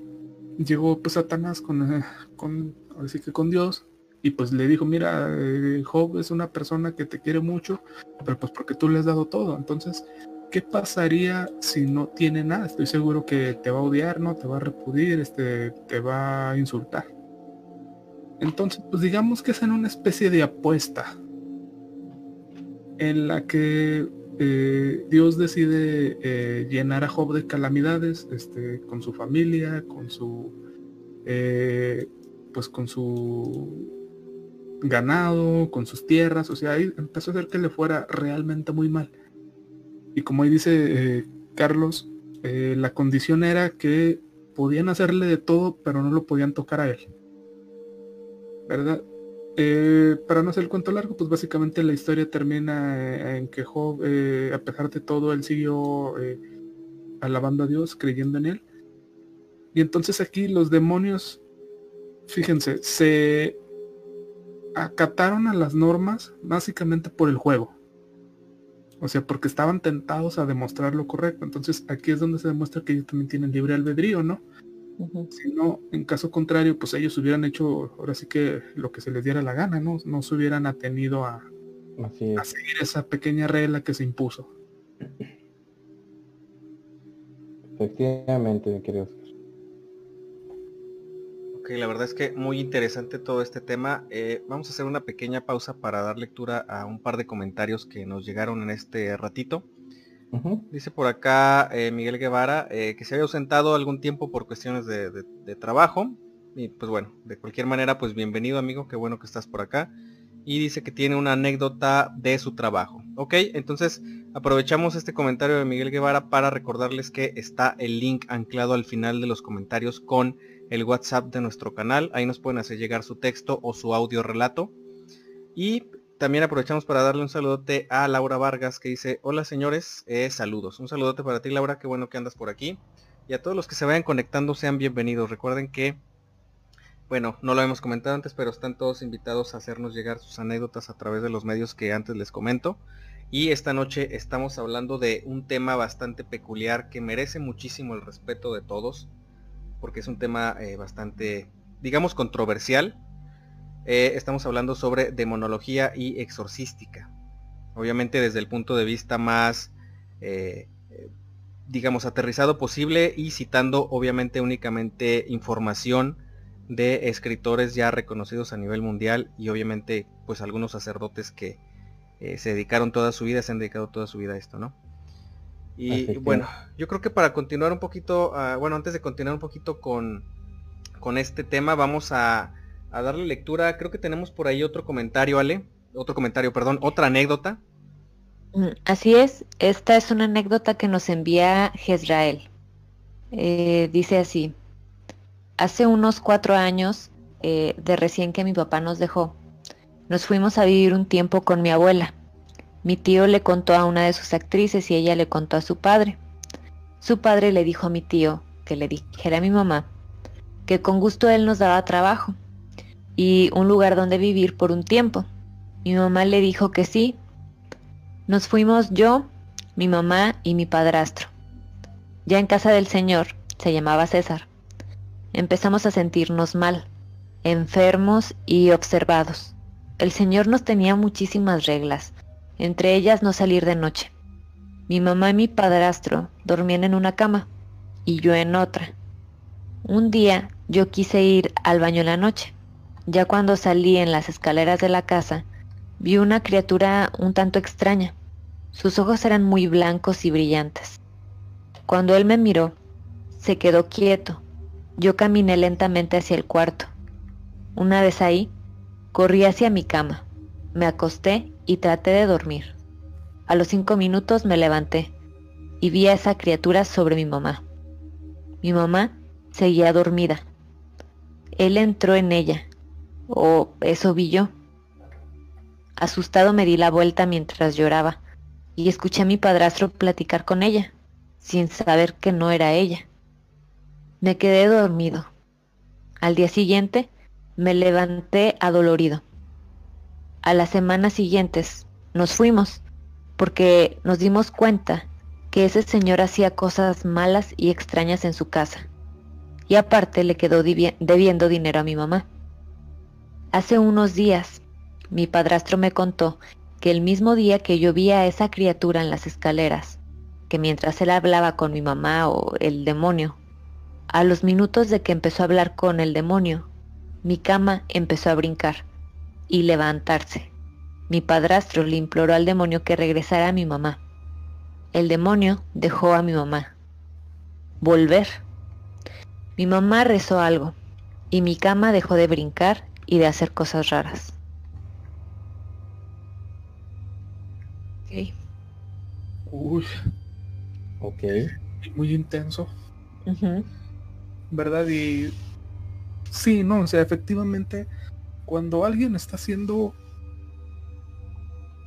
llegó pues Satanás con, con, así que con Dios y pues le dijo, mira, Job es una persona que te quiere mucho, pero pues porque tú le has dado todo. Entonces, ¿qué pasaría si no tiene nada? Estoy seguro que te va a odiar, ¿no? Te va a repudir, este, te va a insultar. Entonces, pues digamos que es en una especie de apuesta en la que eh, Dios decide eh, llenar a Job de calamidades, este, con su familia, con su, eh, pues con su ganado, con sus tierras, o sea, ahí empezó a hacer que le fuera realmente muy mal. Y como ahí dice eh, Carlos, eh, la condición era que podían hacerle de todo, pero no lo podían tocar a él. ¿Verdad? Eh, para no hacer el cuento largo, pues básicamente la historia termina en que Job, a pesar de todo, él siguió alabando a Dios, creyendo en él. Y entonces aquí los demonios, fíjense, se acataron a las normas básicamente por el juego. O sea, porque estaban tentados a demostrar lo correcto. Entonces aquí es donde se demuestra que ellos también tienen libre albedrío, ¿no? Si no, en caso contrario, pues ellos hubieran hecho ahora sí que lo que se les diera la gana, ¿no? No se hubieran atenido a, a seguir esa pequeña regla que se impuso. Efectivamente, mi la verdad es que muy interesante todo este tema. Eh, vamos a hacer una pequeña pausa para dar lectura a un par de comentarios que nos llegaron en este ratito. Dice por acá eh, Miguel Guevara eh, que se había ausentado algún tiempo por cuestiones de, trabajo. Y pues bueno, de cualquier manera, pues bienvenido amigo, qué bueno que estás por acá. Y dice que tiene una anécdota de su trabajo. Ok, entonces aprovechamos este comentario de Miguel Guevara para recordarles que está el link anclado al final de los comentarios con el WhatsApp de nuestro canal. Ahí nos pueden hacer llegar su texto o su audio relato. Y también aprovechamos para darle un saludote a Laura Vargas que dice, hola señores, eh, saludos. Un saludote para ti Laura, qué bueno que andas por aquí. Y a todos los que se vayan conectando sean bienvenidos. Recuerden que, bueno, no lo hemos comentado antes, pero están todos invitados a hacernos llegar sus anécdotas a través de los medios que antes les comento. Y esta noche estamos hablando de un tema bastante peculiar que merece muchísimo el respeto de todos porque es un tema eh, bastante, digamos, controversial. Eh, estamos hablando sobre demonología y exorcística. Obviamente desde el punto de vista más, eh, digamos, aterrizado posible y citando obviamente únicamente información de escritores ya reconocidos a nivel mundial y obviamente pues algunos sacerdotes que se dedicaron toda su vida, se han dedicado toda su vida a esto, ¿no? Y bueno, yo creo que para continuar un poquito, ah, bueno, antes de continuar un poquito con, con este tema, vamos a, darle lectura. Creo que tenemos por ahí otro comentario, Ale. Otro comentario, perdón, otra anécdota. Mm, así es, esta es una anécdota que nos envía Jezrael. Eh, dice así, hace unos cuatro años, eh, de recién que mi papá nos dejó, nos fuimos a vivir un tiempo con mi abuela. Mi tío le contó a una de sus actrices y ella le contó a su padre. Su padre le dijo a mi tío que le dijera a mi mamá que con gusto él nos daba trabajo y un lugar donde vivir por un tiempo. Mi mamá le dijo que sí. Nos fuimos yo, mi mamá y mi padrastro. Ya en casa del señor, se llamaba César, empezamos a sentirnos mal, enfermos y observados. El señor nos tenía muchísimas reglas, entre ellas no salir de noche. Mi mamá y mi padrastro dormían en una cama y yo en otra. Un día yo quise ir al baño en la noche. Ya cuando salí en las escaleras de la casa, vi una criatura un tanto extraña. Sus ojos eran muy blancos y brillantes. Cuando él me miró, se quedó quieto. Yo caminé lentamente hacia el cuarto. Una vez ahí, corrí hacia mi cama, me acosté y traté de dormir. A los cinco minutos me levanté y vi a esa criatura sobre mi mamá. Mi mamá seguía dormida. Él entró en ella, o eso vi yo. Asustado me di la vuelta mientras lloraba y escuché a mi padrastro platicar con ella, sin saber que no era ella. Me quedé dormido. Al día siguiente me levanté adolorido. A las semanas siguientes nos fuimos porque nos dimos cuenta que ese señor hacía cosas malas y extrañas en su casa. Y aparte le quedó debiendo dinero a mi mamá. Hace unos días, mi padrastro me contó que el mismo día que yo vi a esa criatura en las escaleras, que mientras él hablaba con mi mamá o el demonio, a los minutos de que empezó a hablar con el demonio, mi cama empezó a brincar y levantarse. Mi padrastro le imploró al demonio que regresara a mi mamá. El demonio dejó a mi mamá. Volver. Mi mamá rezó algo y mi cama dejó de brincar y de hacer cosas raras. Ok. Uy. Ok. Muy intenso. ¿Verdad? Y sí, no, o sea, efectivamente, cuando alguien está haciendo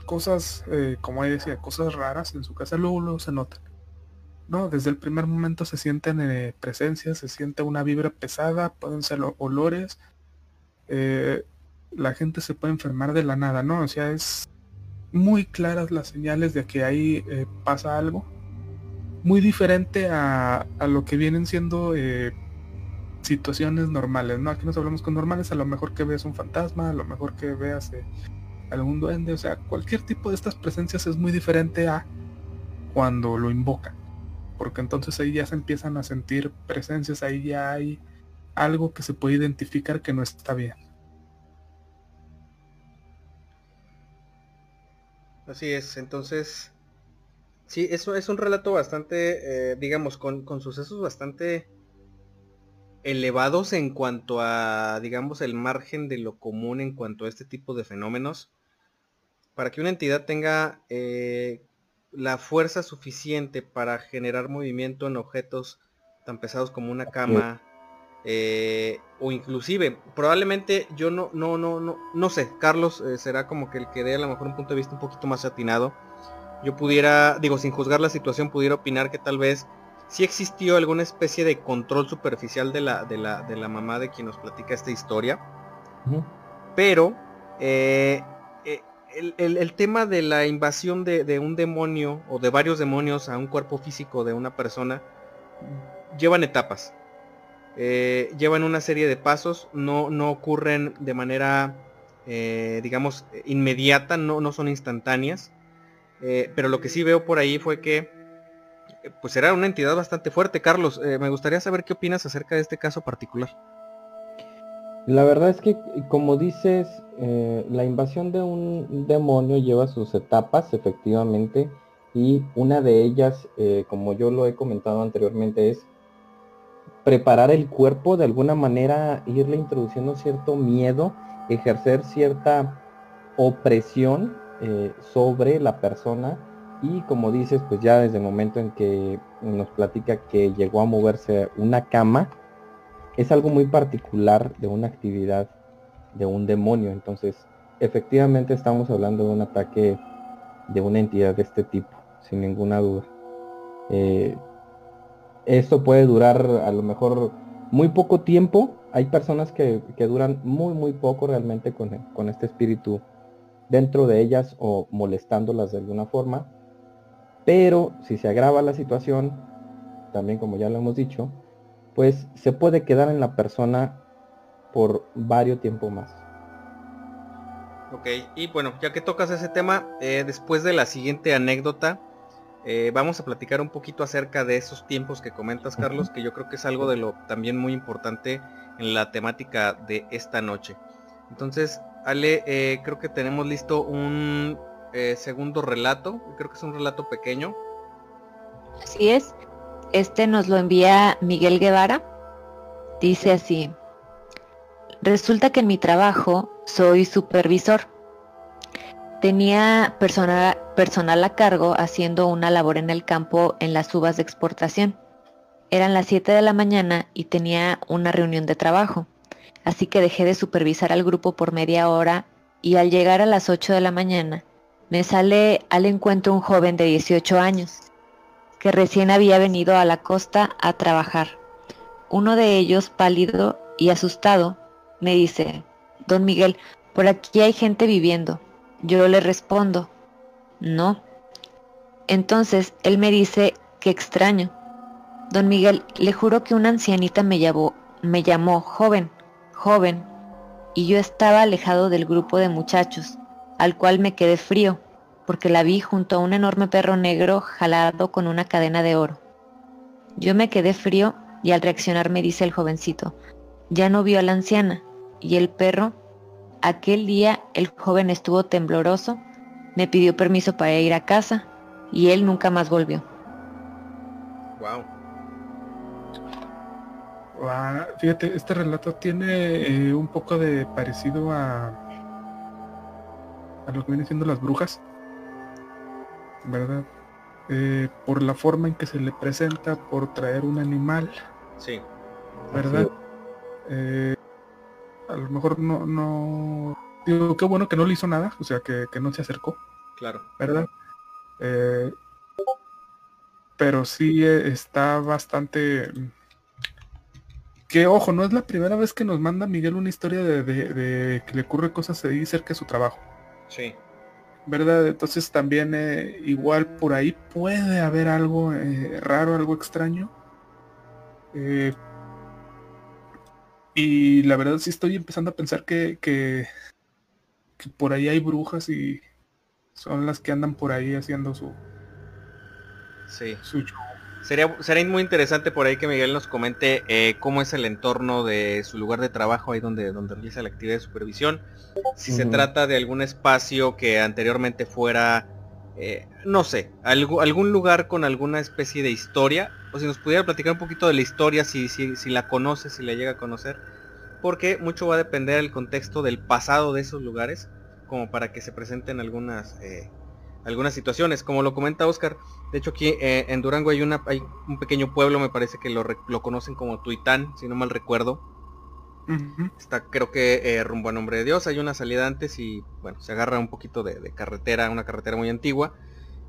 cosas, eh, como decía, cosas raras en su casa, luego, luego se notan. No, desde el primer momento se sienten eh, presencias, se siente una vibra pesada, pueden ser olores, eh, la gente se puede enfermar de la nada, ¿no? O sea, es muy claras las señales de que ahí pasa algo. Muy diferente a, lo que vienen siendo situaciones normales, ¿no? Aquí nos hablamos con normales, a lo mejor que veas un fantasma, a lo mejor que veas eh, algún duende, o sea, cualquier tipo de estas presencias es muy diferente a cuando lo invocan, porque entonces ahí ya se empiezan a sentir presencias, ahí ya hay algo que se puede identificar que no está bien. Así es, entonces, sí, eso es un relato bastante, eh, digamos, con, con sucesos bastante elevados en cuanto a, digamos, el margen de lo común en cuanto a este tipo de fenómenos, para que una entidad tenga eh, la fuerza suficiente para generar movimiento en objetos tan pesados como una cama, eh, o inclusive, probablemente yo no, no, no, no, no sé, Carlos eh, será como que el que dé a lo mejor un punto de vista un poquito más atinado. Yo pudiera, digo, sin juzgar la situación, pudiera opinar que tal vez sí existió alguna especie de control superficial de la, de la, de la mamá de quien nos platica esta historia. Pero eh, eh, el, tema de la invasión de, un demonio o de varios demonios a un cuerpo físico de una persona llevan etapas. Eh, llevan una serie de pasos, no, no ocurren de manera, digamos, inmediata, no, no son instantáneas. pero lo que sí veo por ahí fue que pues era una entidad bastante fuerte. Carlos, eh, me gustaría saber qué opinas acerca de este caso particular. La verdad es que, como dices, eh, la invasión de un demonio lleva sus etapas, efectivamente, y una de ellas, eh, como yo lo he comentado anteriormente, es preparar el cuerpo, de alguna manera irle introduciendo cierto miedo, ejercer cierta opresión sobre la persona y como dices, pues ya desde el momento en que nos platica que llegó a moverse una cama, es algo muy particular de una actividad de un demonio. Entonces, efectivamente estamos hablando de un ataque de una entidad de este tipo, sin ninguna duda. Eh, esto puede durar a lo mejor muy poco tiempo. Hay personas que, duran muy, muy poco realmente con, con este espíritu dentro de ellas o molestándolas de alguna forma. Pero si se agrava la situación, también como ya lo hemos dicho, pues se puede quedar en la persona por varios tiempo más. Ok, y bueno, ya que tocas ese tema, eh, después de la siguiente anécdota, eh, vamos a platicar un poquito acerca de esos tiempos que comentas, Carlos, que yo creo que es algo de lo también muy importante en la temática de esta noche. Entonces, Ale, eh, creo que tenemos listo un segundo relato, creo que es un relato pequeño. Así es, este nos lo envía Miguel Guevara. Dice así, resulta que en mi trabajo soy supervisor. Tenía personal, personal a cargo haciendo una labor en el campo en las uvas de exportación. Eran las 7 de la mañana y tenía una reunión de trabajo, así que dejé de supervisar al grupo por media hora y al llegar a las 8 de la mañana me sale al encuentro un joven de 18 años que recién había venido a la costa a trabajar. Uno de ellos, pálido y asustado, me dice, Don Miguel, por aquí hay gente viviendo. Yo le respondo, no. Entonces él me dice, qué extraño. Don Miguel, le juro que una ancianita me llamó, me llamó joven, joven, y yo estaba alejado del grupo de muchachos, al cual me quedé frío porque la vi junto a un enorme perro negro jalado con una cadena de oro. Yo me quedé frío y al reaccionar me dice el jovencito, ya no vio a la anciana, y el perro, aquel día el joven estuvo tembloroso, me pidió permiso para ir a casa y él nunca más volvió. Wow. fíjate, este relato tiene eh, un poco de parecido a, a lo que vienen siendo las brujas. ¿Verdad? Eh, por la forma en que se le presenta, por traer un animal. Sí. ¿Verdad? Eh, a lo mejor no, no... Digo, qué bueno que no le hizo nada, o sea, que, no se acercó. Claro. ¿Verdad? Eh, pero sí está bastante... Que ojo, no es la primera vez que nos manda Miguel una historia de, de que le ocurre cosas ahí cerca de su trabajo. Sí. ¿Verdad? Entonces también eh, igual por ahí puede haber algo eh, raro, algo extraño. Eh, y la verdad sí estoy empezando a pensar que, que, por ahí hay brujas y son las que andan por ahí haciendo su, sí. su Sería, sería muy interesante por ahí que Miguel nos comente eh, cómo es el entorno de su lugar de trabajo, ahí donde, donde realiza la actividad de supervisión. Si se trata de algún espacio que anteriormente fuera, eh, no sé, algún lugar con alguna especie de historia. O si nos pudiera platicar un poquito de la historia, si, si, si la conoce, si la llega a conocer. Porque mucho va a depender del contexto del pasado de esos lugares, como para que se presenten algunas... Eh, algunas situaciones. Como lo comenta Oscar, de hecho aquí eh, en Durango hay, una, hay un pequeño pueblo, me parece que lo, lo conocen como Tuitán, si no mal recuerdo. Está creo que eh, rumbo a nombre de Dios, hay una salida antes y bueno, se agarra un poquito de, carretera, una carretera muy antigua.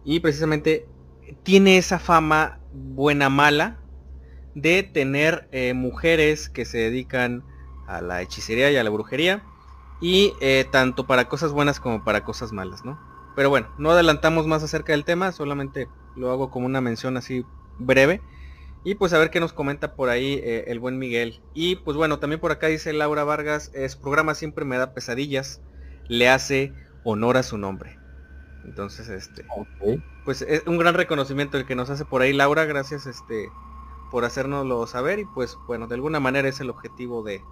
Y precisamente tiene esa fama buena mala de tener eh, mujeres que se dedican a la hechicería y a la brujería. Y tanto para cosas buenas como para cosas malas, ¿no? Pero bueno, no adelantamos más acerca del tema, solamente lo hago como una mención así breve. Y pues a ver qué nos comenta por ahí eh, el buen Miguel. Y pues bueno, también por acá dice Laura Vargas, su programa siempre me da pesadillas, le hace honor a su nombre. Entonces, este, pues es un gran reconocimiento el que nos hace por ahí Laura, gracias este por hacérnoslo saber y pues bueno, de alguna manera es el objetivo de,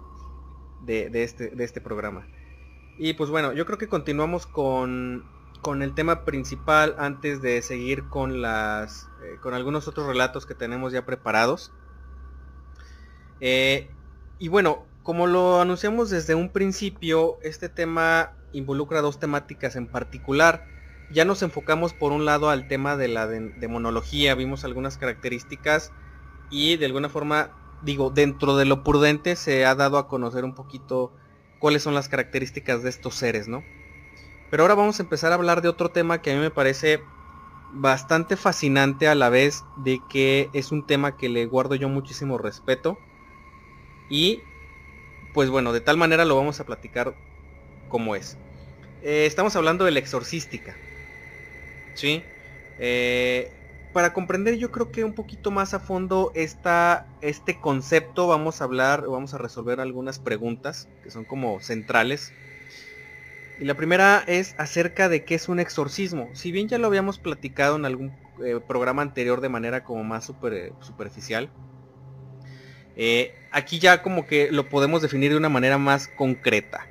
de, este, de este programa. Y pues bueno, yo creo que continuamos con con el tema principal antes de seguir con las eh, con algunos otros relatos que tenemos ya preparados. Eh, y bueno, como lo anunciamos desde un principio, este tema involucra dos temáticas en particular. Ya nos enfocamos por un lado al tema de la demonología, vimos algunas características y de alguna forma, digo, dentro de lo prudente se ha dado a conocer un poquito cuáles son las características de estos seres, ¿no? Pero ahora vamos a empezar a hablar de otro tema que a mí me parece bastante fascinante a la vez de que es un tema que le guardo yo muchísimo respeto. Y pues bueno, de tal manera lo vamos a platicar como es. eh, estamos hablando de la exorcística. ¿Sí? Eh, para comprender yo creo que un poquito más a fondo este concepto vamos a hablar, vamos a resolver algunas preguntas que son como centrales. Y la primera es acerca de qué es un exorcismo. Si bien ya lo habíamos platicado en algún eh, programa anterior de manera como más super, superficial, aquí ya como que lo podemos definir de una manera más concreta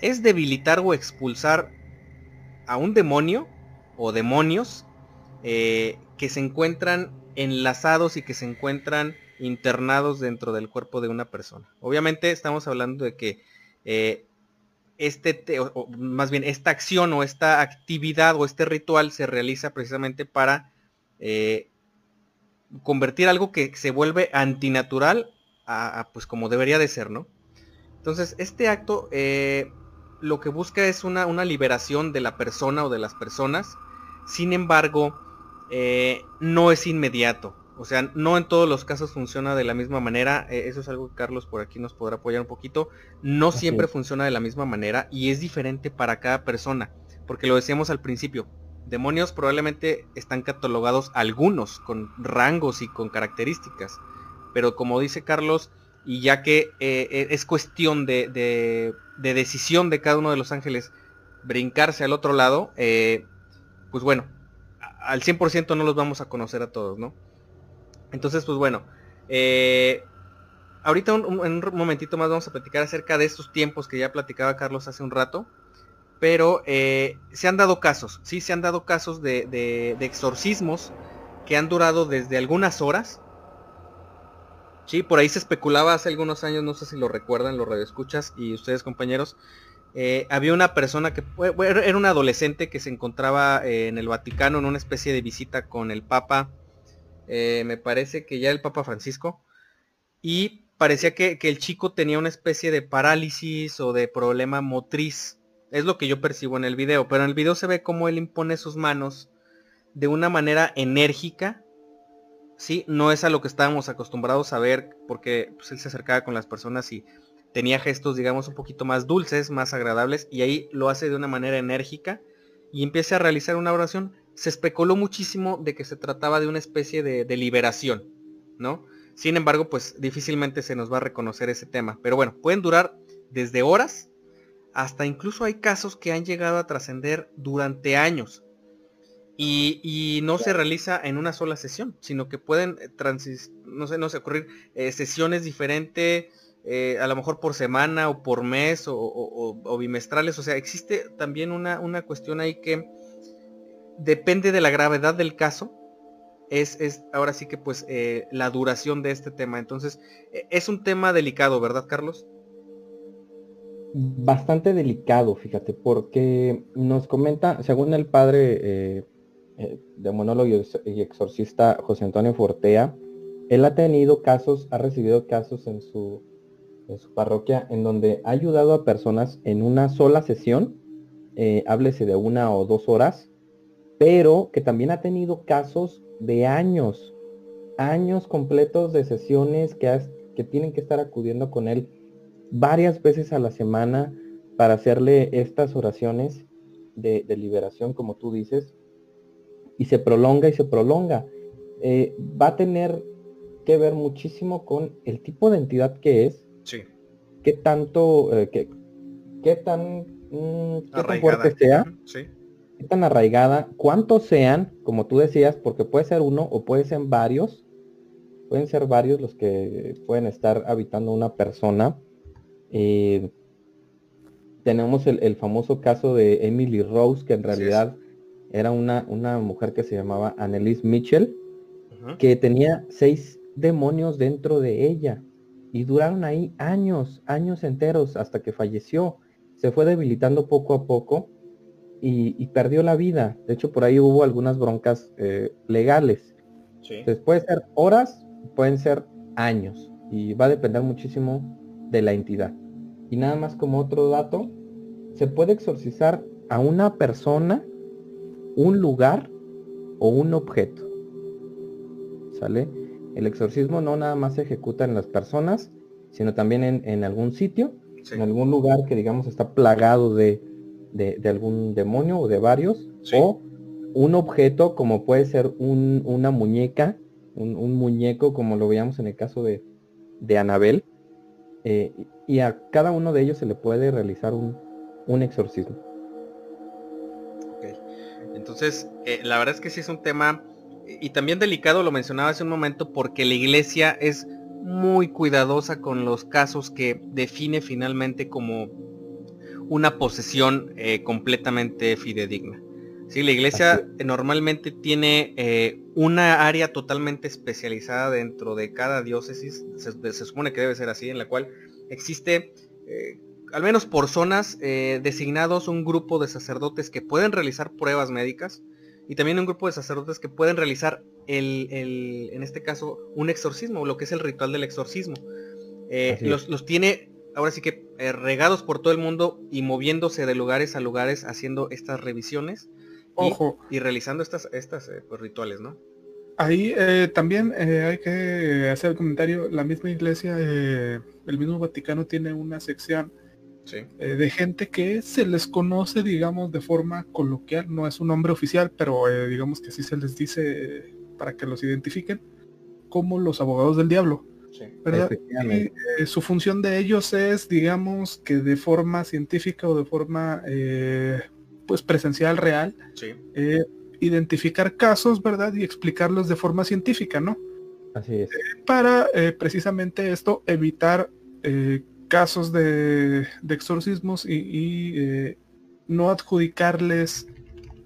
es debilitar o expulsar a un demonio o demonios eh, que se encuentran enlazados y que se encuentran internados dentro del cuerpo de una persona. Obviamente estamos hablando de que eh, este, más bien esta acción o esta actividad o este ritual se realiza precisamente para eh, convertir algo que se vuelve antinatural a, pues como debería de ser, ¿no? Entonces este acto lo que busca es una, liberación de la persona o de las personas. Sin embargo, eh, no es inmediato. O sea, no en todos los casos funciona de la misma manera. Eh, eso es algo que Carlos por aquí nos podrá apoyar un poquito. No siempre funciona de la misma manera y es diferente para cada persona. Porque lo decíamos al principio. Demonios probablemente están catalogados algunos con rangos y con características. Pero como dice Carlos, y ya que eh, es cuestión de de decisión de cada uno de los ángeles brincarse al otro lado, eh, pues bueno, al 100% no los vamos a conocer a todos, ¿no? Entonces, pues bueno, eh, ahorita en un momentito más vamos a platicar acerca de estos tiempos que ya platicaba Carlos hace un rato, pero eh, se han dado casos, sí, se han dado casos de, exorcismos que han durado desde algunas horas. Sí, por ahí se especulaba hace algunos años, no sé si lo recuerdan los radioescuchas y ustedes compañeros, eh, había una persona que era un adolescente que se encontraba en el Vaticano en una especie de visita con el Papa, eh, me parece que ya el Papa Francisco, y parecía que, que, el chico tenía una especie de parálisis o de problema motriz. Es lo que yo percibo en el video, pero en el video se ve cómo él impone sus manos de una manera enérgica sí, no es a lo que estábamos acostumbrados a ver, porque pues, él se acercaba con las personas y tenía gestos, digamos, un poquito más dulces, más agradables, y ahí lo hace de una manera enérgica y empieza a realizar una oración. Se especuló muchísimo de que se trataba de una especie de, liberación, ¿no? Sin embargo, pues difícilmente se nos va a reconocer ese tema. Pero bueno, pueden durar desde horas hasta incluso hay casos que han llegado a trascender durante años. Y, no se realiza en una sola sesión, sino que pueden eh, transis, no sé, no sé, ocurrir eh, sesiones diferentes, eh, a lo mejor por semana o por mes o, bimestrales. O sea, existe también una, una, cuestión ahí que depende de la gravedad del caso. Es, es ahora sí que pues la duración de este tema. Entonces, es un tema delicado, ¿verdad, Carlos? Bastante delicado, fíjate, porque nos comenta, según el padre eh, demonólogo y exorcista José Antonio Fortea, él ha tenido casos, ha recibido casos en su, en su parroquia en donde ha ayudado a personas en una sola sesión, eh, háblese de una o dos horas, pero que también ha tenido casos de años, años completos de sesiones que, que tienen que estar acudiendo con él varias veces a la semana para hacerle estas oraciones de, de liberación, como tú dices, y se prolonga y se prolonga. Eh, va a tener que ver muchísimo con el tipo de entidad que es. Sí. Qué tanto, eh, qué, tan, mm, qué fuerte sea. Sí. Tan arraigada. Cuántos sean, como tú decías, porque puede ser uno o puede ser varios. Pueden ser varios los que pueden estar habitando una persona. Eh, tenemos el, famoso caso de Emily Rose, que en realidad era una, una mujer que se llamaba Annelise Mitchell, que tenía seis demonios dentro de ella. Y duraron ahí años, años enteros hasta que falleció. Se fue debilitando poco a poco y, perdió la vida. De hecho, por ahí hubo algunas broncas eh, legales. Sí. puede ser horas, pueden ser años. Y va a depender muchísimo de la entidad. Y nada más como otro dato, se puede exorcizar a una persona un lugar o un objeto. ¿Sale? El exorcismo no nada más se ejecuta en las personas, sino también en, algún sitio, en algún lugar que digamos está plagado de, de, algún demonio o de varios, o un objeto como puede ser una muñeca, un, muñeco como lo veíamos en el caso de, de Anabel, eh, y a cada uno de ellos se le puede realizar un, un exorcismo. Entonces, eh, la verdad es que sí es un tema y también delicado, lo mencionaba hace un momento, porque la iglesia es muy cuidadosa con los casos que define finalmente como una posesión eh, completamente fidedigna. Sí, la iglesia normalmente tiene eh, una área totalmente especializada dentro de cada diócesis, se, supone que debe ser así, en la cual existe, eh, al menos por zonas, designados un grupo de sacerdotes que pueden realizar pruebas médicas, y también un grupo de sacerdotes que pueden realizar el, en este caso, un exorcismo, lo que es el ritual del exorcismo. Eh, los, tiene ahora sí que eh, regados por todo el mundo y moviéndose de lugares a lugares haciendo estas revisiones. Ojo. Y, realizando estas, estas eh, pues, rituales, ¿no? Ahí también hay que hacer el comentario, la misma iglesia, el mismo Vaticano tiene una sección eh, de gente que se les conoce, digamos, de forma coloquial, no es un nombre oficial, pero eh, digamos que así se les dice para que los identifiquen, como los abogados del diablo. ¿Verdad? Y, eh, su función de ellos es, digamos, que de forma científica o de forma pues presencial real, identificar casos, ¿verdad? Y explicarlos de forma científica, ¿no? Así es. para precisamente esto evitar casos de, exorcismos y, eh, no adjudicarles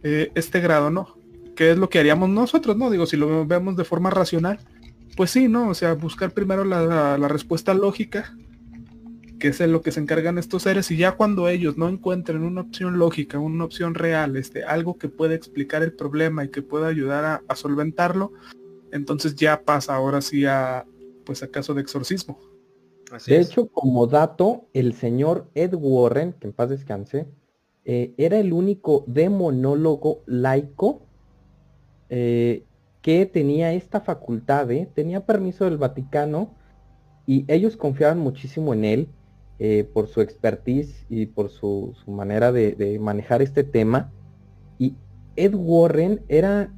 eh, este grado, ¿no? Que es lo que haríamos nosotros, ¿no? Digo, si lo vemos de forma racional, pues sí, ¿no? O sea, buscar primero la, respuesta lógica, que es en lo que se encargan estos seres, y ya cuando ellos no encuentren una opción lógica, una opción real, este, algo que pueda explicar el problema y que pueda ayudar a, solventarlo, entonces ya pasa ahora sí a, pues a caso de exorcismo de hecho, como dato, el señor Ed Warren, que en paz descanse, eh, era el único demonólogo laico eh, que tenía esta facultad, ¿eh? tenía permiso del Vaticano y ellos confiaban muchísimo en él por su expertise y por su, manera de, manejar este tema. Y Ed Warren era,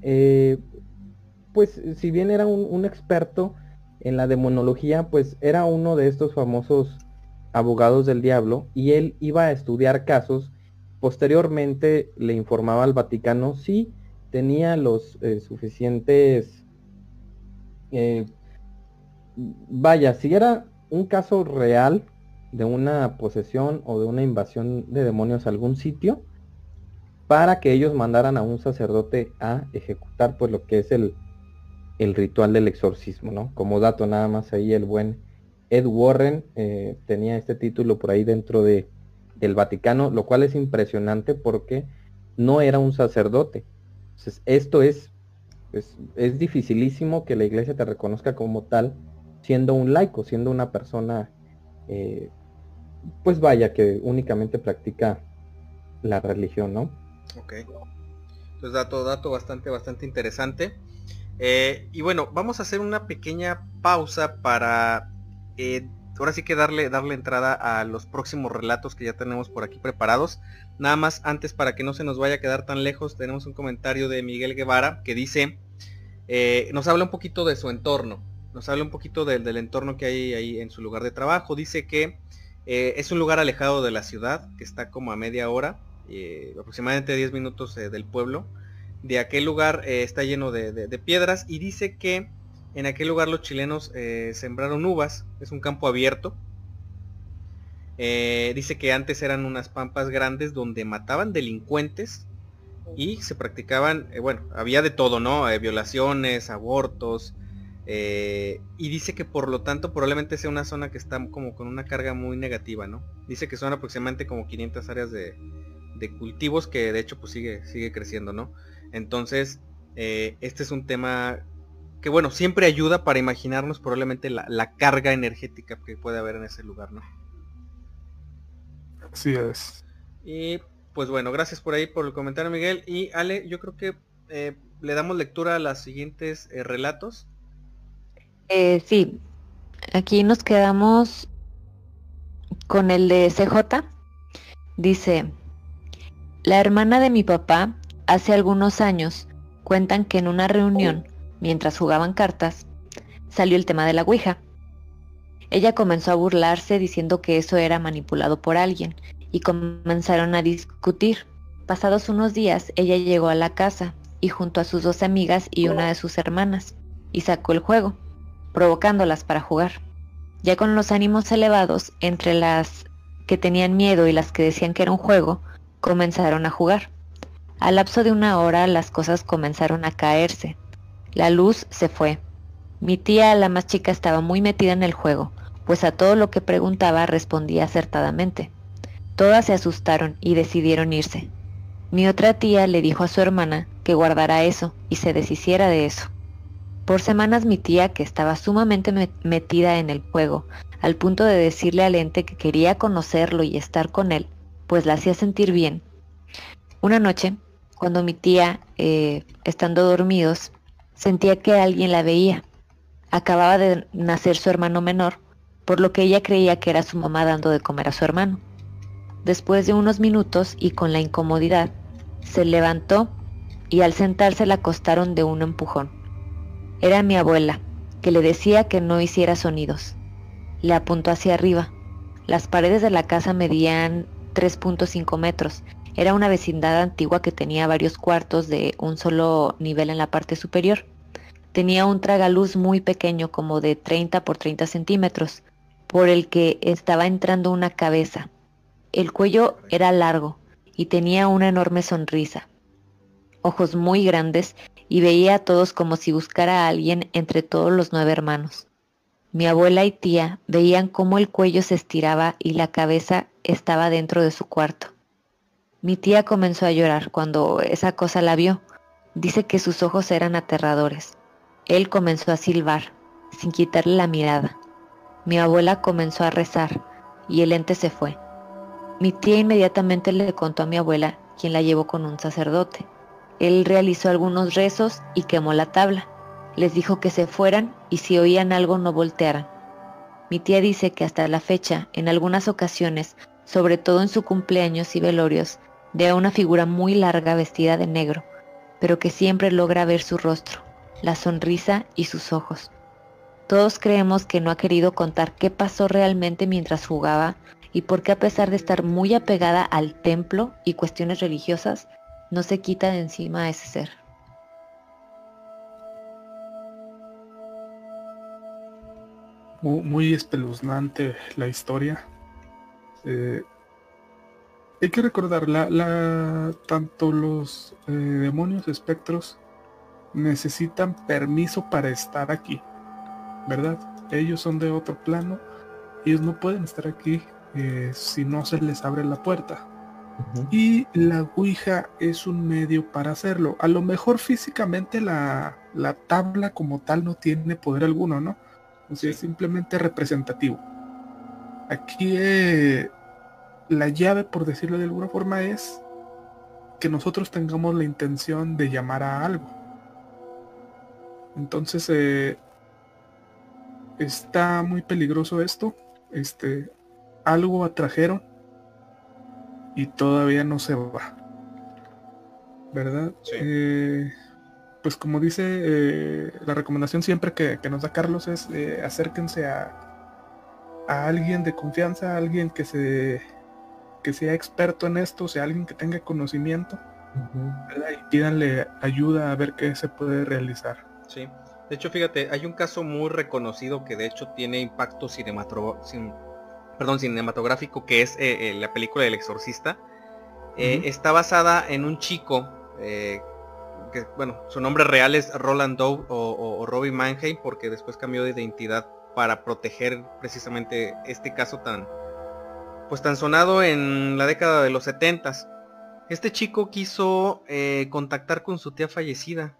pues si bien era un experto, en la demonología, pues era uno de estos famosos abogados del diablo y él iba a estudiar casos. Posteriormente le informaba al Vaticano si tenía los eh, suficientes... Eh, vaya, si era un caso real de una posesión o de una invasión de demonios a algún sitio, para que ellos mandaran a un sacerdote a ejecutar pues lo que es el, el ritual del exorcismo, ¿no? Como dato nada más ahí el buen Ed Warren eh, tenía este título por ahí dentro de, del Vaticano, lo cual es impresionante porque no era un sacerdote. Entonces, esto es, es, es dificilísimo que la iglesia te reconozca como tal, siendo un laico, siendo una persona, eh, pues vaya, que únicamente practica la religión, ¿no? Ok. Entonces dato, dato bastante, bastante interesante. Eh, y bueno, vamos a hacer una pequeña pausa para eh, ahora sí que darle, darle entrada a los próximos relatos que ya tenemos por aquí preparados. Nada más antes para que no se nos vaya a quedar tan lejos, tenemos un comentario de Miguel Guevara que dice, eh, nos habla un poquito de su entorno, nos habla un poquito del entorno que hay ahí en su lugar de trabajo. Dice que es un lugar alejado de la ciudad, que está como a media hora, aproximadamente 10 minutos del pueblo de aquel lugar eh, está lleno de, piedras y dice que en aquel lugar los chilenos eh, sembraron uvas, es un campo abierto. Eh, dice que antes eran unas pampas grandes donde mataban delincuentes y se practicaban, bueno, había de todo, ¿no? violaciones, abortos. y dice que por lo tanto probablemente sea una zona que está como con una carga muy negativa, ¿no? Dice que son aproximadamente como 500 áreas de, de cultivos que de hecho pues sigue, sigue creciendo, ¿no? Entonces, eh, este es un tema que, bueno, siempre ayuda para imaginarnos probablemente la, carga energética que puede haber en ese lugar, ¿no? Así es. Y pues bueno, gracias por ahí por el comentario, Miguel. Y Ale, yo creo que eh, le damos lectura a los siguientes eh, relatos. sí, aquí nos quedamos con el de CJ. Dice, La hermana de mi papá, hace algunos años, cuentan que en una reunión, mientras jugaban cartas, salió el tema de la Ouija. Ella comenzó a burlarse diciendo que eso era manipulado por alguien y comenzaron a discutir. Pasados unos días, ella llegó a la casa y junto a sus dos amigas y una de sus hermanas y sacó el juego, provocándolas para jugar. Ya con los ánimos elevados, entre las que tenían miedo y las que decían que era un juego, comenzaron a jugar. Al lapso de una hora las cosas comenzaron a caerse. La luz se fue. Mi tía, la más chica, estaba muy metida en el juego, pues a todo lo que preguntaba respondía acertadamente. Todas se asustaron y decidieron irse. Mi otra tía le dijo a su hermana que guardara eso y se deshiciera de eso. Por semanas mi tía, que estaba sumamente metida en el juego, al punto de decirle al ente que quería conocerlo y estar con él, pues la hacía sentir bien. Una noche, cuando mi tía, eh, estando dormidos, sentía que alguien la veía. Acababa de nacer su hermano menor, por lo que ella creía que era su mamá dando de comer a su hermano. Después de unos minutos y con la incomodidad, se levantó y al sentarse la acostaron de un empujón. Era mi abuela, que le decía que no hiciera sonidos. Le apuntó hacia arriba. Las paredes de la casa medían 3.5 metros. Era una vecindad antigua que tenía varios cuartos de un solo nivel en la parte superior. Tenía un tragaluz muy pequeño, como de 30 por 30 centímetros, por el que estaba entrando una cabeza. El cuello era largo y tenía una enorme sonrisa. Ojos muy grandes y veía a todos como si buscara a alguien entre todos los nueve hermanos. Mi abuela y tía veían cómo el cuello se estiraba y la cabeza estaba dentro de su cuarto. Mi tía comenzó a llorar cuando esa cosa la vio. Dice que sus ojos eran aterradores. Él comenzó a silbar, sin quitarle la mirada. Mi abuela comenzó a rezar y el ente se fue. Mi tía inmediatamente le contó a mi abuela, quien la llevó con un sacerdote. Él realizó algunos rezos y quemó la tabla. Les dijo que se fueran y si oían algo no voltearan. Mi tía dice que hasta la fecha, en algunas ocasiones, sobre todo en su cumpleaños y velorios, a una figura muy larga vestida de negro, pero que siempre logra ver su rostro, la sonrisa y sus ojos. Todos creemos que no ha querido contar qué pasó realmente mientras jugaba y por qué a pesar de estar muy apegada al templo y cuestiones religiosas, no se quita de encima a ese ser. Muy, espeluznante la historia. Eh, hay que recordar, la, tanto los eh, demonios espectros necesitan permiso para estar aquí, ¿verdad? Ellos son de otro plano, ellos no pueden estar aquí eh, si no se les abre la puerta. Y la Ouija es un medio para hacerlo. A lo mejor físicamente la, tabla como tal no tiene poder alguno, ¿no? O sea, es simplemente representativo. Aquí eh, la llave, por decirlo de alguna forma, es que nosotros tengamos la intención de llamar a algo. Entonces, eh, está muy peligroso esto. Este, algo atrajeron y todavía no se va. ¿Verdad? Eh, pues como dice eh, la recomendación siempre que, nos da Carlos es eh, acérquense a, a alguien de confianza, a alguien que se que sea experto en esto, sea alguien que tenga conocimiento, y pídanle ayuda a ver qué se puede realizar. Sí. De hecho, fíjate, hay un caso muy reconocido que de hecho tiene impacto cinematográfico perdón, cinematográfico que es eh, eh, la película del exorcista. Eh, está basada en un chico, que bueno, su nombre real es Roland Doe o, o, Robbie Mannheim porque después cambió de identidad para proteger precisamente este caso tan, pues tan sonado en la década de los 70 Este chico quiso contactar con su tía fallecida.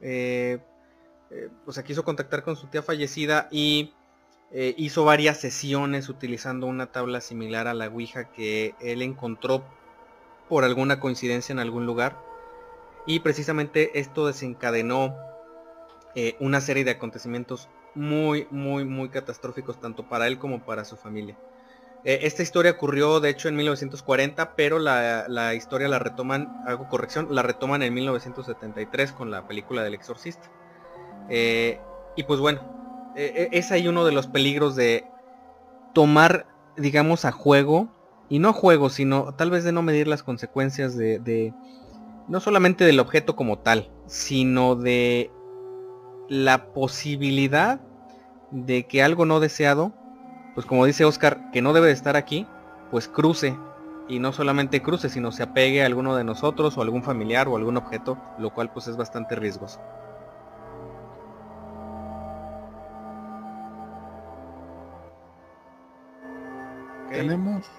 o sea, quiso contactar con su tía fallecida y eh, hizo varias sesiones utilizando una tabla similar a la Ouija que él encontró por alguna coincidencia en algún lugar. Y precisamente esto desencadenó eh, una serie de acontecimientos muy, muy, muy catastróficos tanto para él como para su familia. Eh, esta historia ocurrió de hecho en 1940, pero la, historia la retoman, hago corrección, la retoman en 1973 con la película del exorcista. Eh, y pues bueno, eh, es ahí uno de los peligros de tomar, digamos, a juego, y no a juego, sino tal vez de no medir las consecuencias de, de no solamente del objeto como tal, sino de la posibilidad de que algo no deseado pues como dice Oscar, que no debe de estar aquí, pues cruce. Y no solamente cruce, sino se apegue a alguno de nosotros o algún familiar o algún objeto, lo cual pues es bastante riesgoso. Tenemos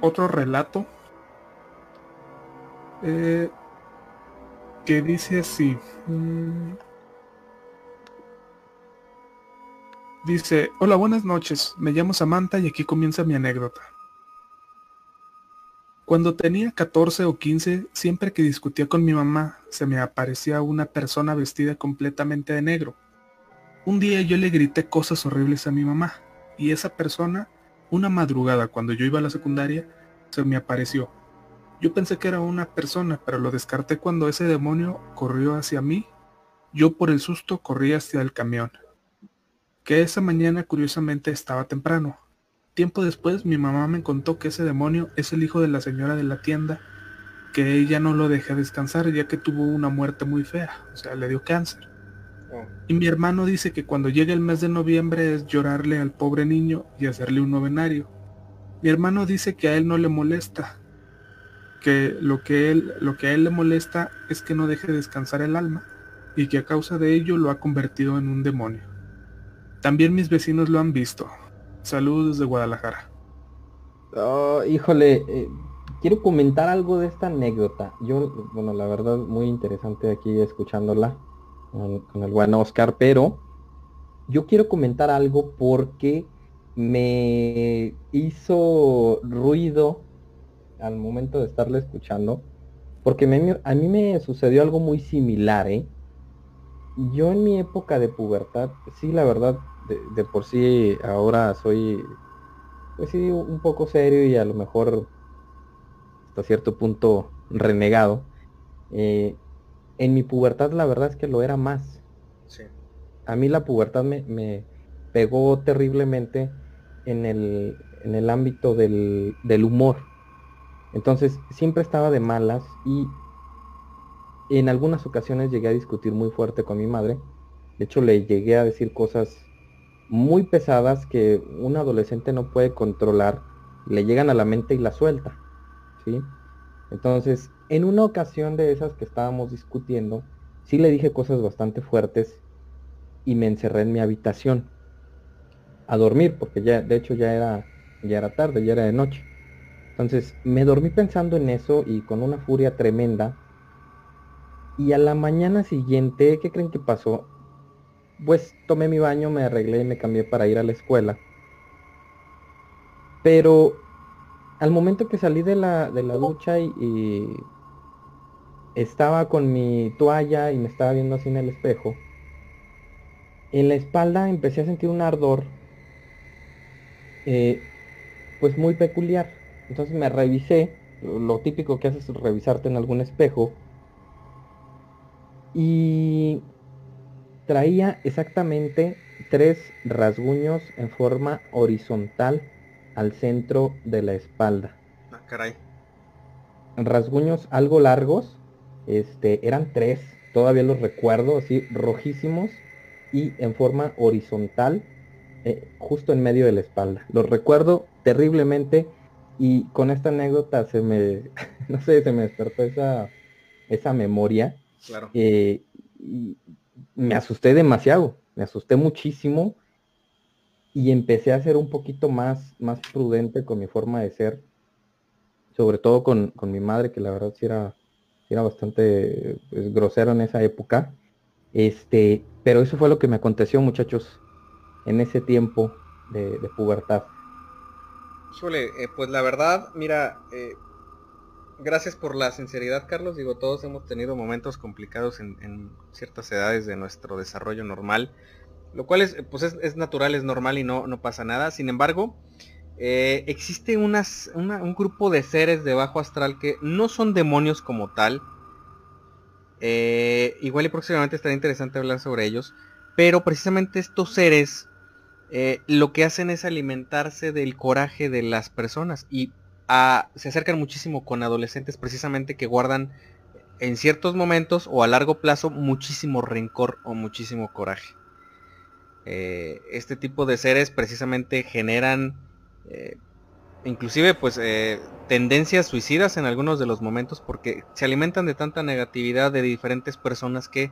otro relato eh, que dice así. Mm, Dice, hola, buenas noches, me llamo Samantha y aquí comienza mi anécdota. Cuando tenía 14 o 15, siempre que discutía con mi mamá, se me aparecía una persona vestida completamente de negro. Un día yo le grité cosas horribles a mi mamá, y esa persona, una madrugada cuando yo iba a la secundaria, se me apareció. Yo pensé que era una persona, pero lo descarté cuando ese demonio corrió hacia mí. Yo por el susto corrí hacia el camión que esa mañana curiosamente estaba temprano. Tiempo después mi mamá me contó que ese demonio es el hijo de la señora de la tienda, que ella no lo deja descansar ya que tuvo una muerte muy fea, o sea, le dio cáncer. Oh. Y mi hermano dice que cuando llega el mes de noviembre es llorarle al pobre niño y hacerle un novenario. Mi hermano dice que a él no le molesta, que lo que, él, lo que a él le molesta es que no deje descansar el alma y que a causa de ello lo ha convertido en un demonio. También mis vecinos lo han visto. Saludos desde Guadalajara. Oh, híjole, eh, quiero comentar algo de esta anécdota. Yo, bueno, la verdad, muy interesante aquí escuchándola con, el buen Oscar, pero yo quiero comentar algo porque me hizo ruido al momento de estarle escuchando, porque a mí me sucedió algo muy similar, ¿eh? Yo en mi época de pubertad, sí, la verdad, de, por sí ahora soy, pues sí, un poco serio y a lo mejor hasta cierto punto renegado. Eh, en mi pubertad la verdad es que lo era más. Sí. A mí la pubertad me, me pegó terriblemente en el, en el ámbito del, del humor. Entonces siempre estaba de malas y en algunas ocasiones llegué a discutir muy fuerte con mi madre. De hecho, le llegué a decir cosas muy pesadas que un adolescente no puede controlar. Le llegan a la mente y la suelta. ¿sí? Entonces, en una ocasión de esas que estábamos discutiendo, sí le dije cosas bastante fuertes y me encerré en mi habitación a dormir, porque ya, de hecho ya era, ya era tarde, ya era de noche. Entonces, me dormí pensando en eso y con una furia tremenda y a la mañana siguiente, ¿qué creen que pasó? Pues tomé mi baño, me arreglé y me cambié para ir a la escuela. Pero al momento que salí de la, de la ducha y, estaba con mi toalla y me estaba viendo así en el espejo, en la espalda empecé a sentir un ardor, eh, pues muy peculiar. Entonces me revisé, lo típico que haces es revisarte en algún espejo, y traía exactamente tres rasguños en forma horizontal al centro de la espalda. Ah, caray. Rasguños algo largos, este, eran tres, todavía los recuerdo, así rojísimos y en forma horizontal, eh, justo en medio de la espalda. Los recuerdo terriblemente y con esta anécdota se me, no sé, se me despertó esa, esa memoria Claro. Eh, me asusté demasiado, me asusté muchísimo y empecé a ser un poquito más, más prudente con mi forma de ser, sobre todo con, mi madre, que la verdad sí era, era bastante pues, grosero en esa época. Este, pero eso fue lo que me aconteció, muchachos, en ese tiempo de, pubertad. Híjole, eh, pues la verdad, mira, eh, gracias por la sinceridad, Carlos. Digo, todos hemos tenido momentos complicados en, ciertas edades de nuestro desarrollo normal, lo cual es, pues es, natural, es normal y no, no pasa nada. Sin embargo, eh, existe un grupo de seres de bajo astral que no son demonios como tal. Eh, igual y próximamente estaría interesante hablar sobre ellos. Pero precisamente estos seres eh, lo que hacen es alimentarse del coraje de las personas. Y se acercan muchísimo con adolescentes precisamente que guardan en ciertos momentos o a largo plazo muchísimo rencor o muchísimo coraje. este tipo de seres precisamente generan eh, inclusive pues eh, tendencias suicidas en algunos de los momentos porque se alimentan de tanta negatividad de diferentes personas que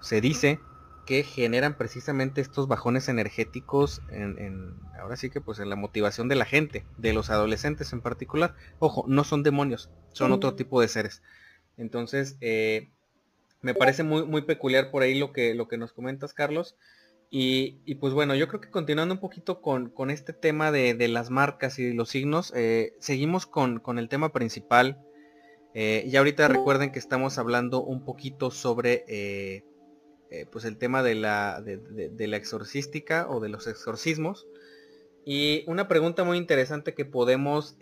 se dice que generan precisamente estos bajones energéticos en, ahora sí que pues en la motivación de la gente, de los adolescentes en particular. Ojo, no son demonios, son otro tipo de seres. Entonces, eh, me parece muy, muy peculiar por ahí lo que, lo que nos comentas, Carlos. Y, pues bueno, yo creo que continuando un poquito con, este tema de, las marcas y los signos, eh, seguimos con, el tema principal. Eh, y ahorita recuerden que estamos hablando un poquito sobre eh, pues el tema de la, de, la exorcística o de los exorcismos. Y una pregunta muy interesante que podemos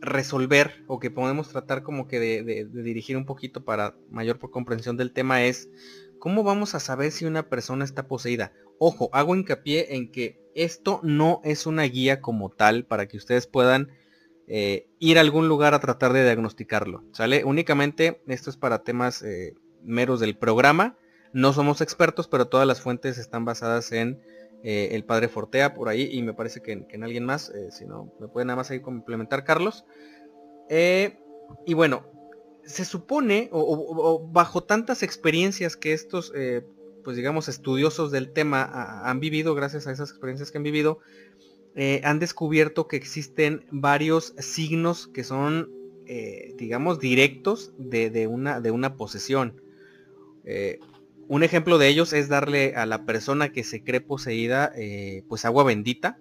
resolver o que podemos tratar como que de, dirigir un poquito para mayor comprensión del tema es ¿Cómo vamos a saber si una persona está poseída? Ojo, hago hincapié en que esto no es una guía como tal para que ustedes puedan eh, ir a algún lugar a tratar de diagnosticarlo. ¿Sale? Únicamente esto es para temas eh, meros del programa. No somos expertos, pero todas las fuentes están basadas en eh, el padre Fortea por ahí y me parece que, en alguien más, si no, me puede nada más ahí complementar Carlos. y bueno, se supone, o, bajo tantas experiencias que estos, eh, pues digamos, estudiosos del tema han vivido, gracias a esas experiencias que han vivido, eh, han descubierto que existen varios signos que son, eh, digamos, directos de, una, de una posesión. Un ejemplo de ellos es darle a la persona que se cree poseída, pues agua bendita,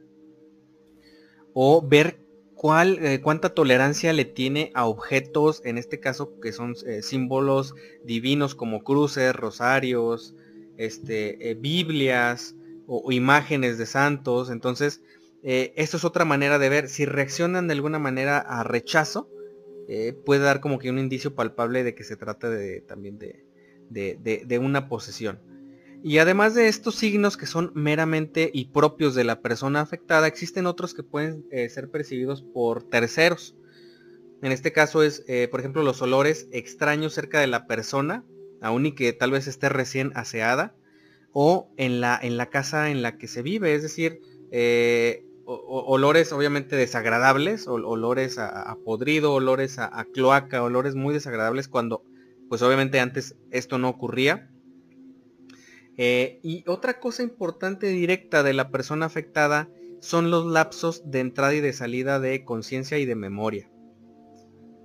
o ver eh, cuánta tolerancia le tiene a objetos, en este caso que son eh, símbolos divinos como cruces, rosarios, este, eh, Biblias o, imágenes de santos. Entonces, esto es otra manera de ver. Si reaccionan de alguna manera a rechazo, puede dar como que un indicio palpable de que se trata de, también de una posesión. Y además de estos signos que son meramente y propios de la persona afectada, existen otros que pueden eh, ser percibidos por terceros. En este caso es, eh, por ejemplo, los olores extraños cerca de la persona, aun y que tal vez esté recién aseada, o en la, en la casa en la que se vive, es decir, eh, olores obviamente desagradables, olores a, podrido, olores a cloaca, olores muy desagradables cuando, pues obviamente antes esto no ocurría eh, y otra cosa importante directa de la persona afectada son los lapsos de entrada y de salida de conciencia y de memoria.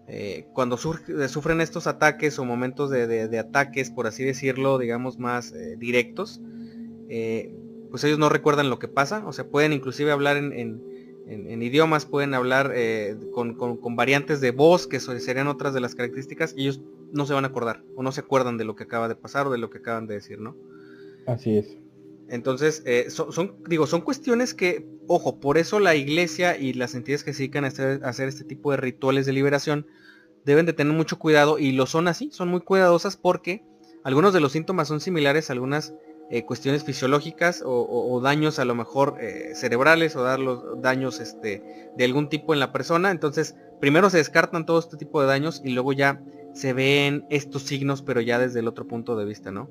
Eh, cuando eh, sufren estos ataques o momentos de, ataques, por así decirlo, digamos más directos, pues ellos no recuerdan lo que pasa, o sea, pueden inclusive hablar en, idiomas, pueden hablar con, con, variantes de voz, que serían otras de las características, y ellos no se van a acordar, o no se acuerdan de lo que acaba de pasar o de lo que acaban de decir, ¿no? Así es. Entonces, eh, son, digo, son cuestiones que, ojo, por eso la iglesia y las entidades que se dedican a hacer, este tipo de rituales de liberación deben de tener mucho cuidado y lo son así, son muy cuidadosas porque algunos de los síntomas son similares a algunas eh, cuestiones fisiológicas o, daños a lo mejor eh, cerebrales o dar los daños este, de algún tipo en la persona. Entonces, primero se descartan todo este tipo de daños y luego ya se ven estos signos, pero ya desde el otro punto de vista, ¿no?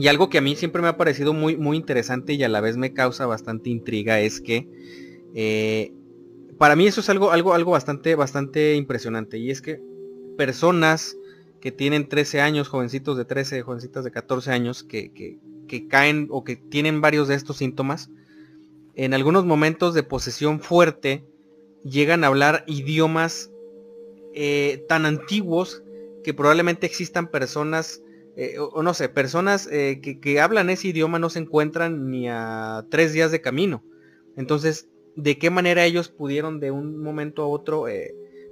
Y algo que a mí siempre me ha parecido muy, muy interesante y a la vez me causa bastante intriga es que eh, para mí eso es algo, algo, algo bastante, bastante impresionante. Y es que personas que tienen 13 años, jovencitos de 13, jovencitas de 14 años, que, caen o que tienen varios de estos síntomas, en algunos momentos de posesión fuerte, llegan a hablar idiomas eh, tan antiguos que probablemente existan personas eh, o, no sé, personas eh, que, hablan ese idioma no se encuentran ni a tres días de camino. Entonces, ¿de qué manera ellos pudieron de un momento a otro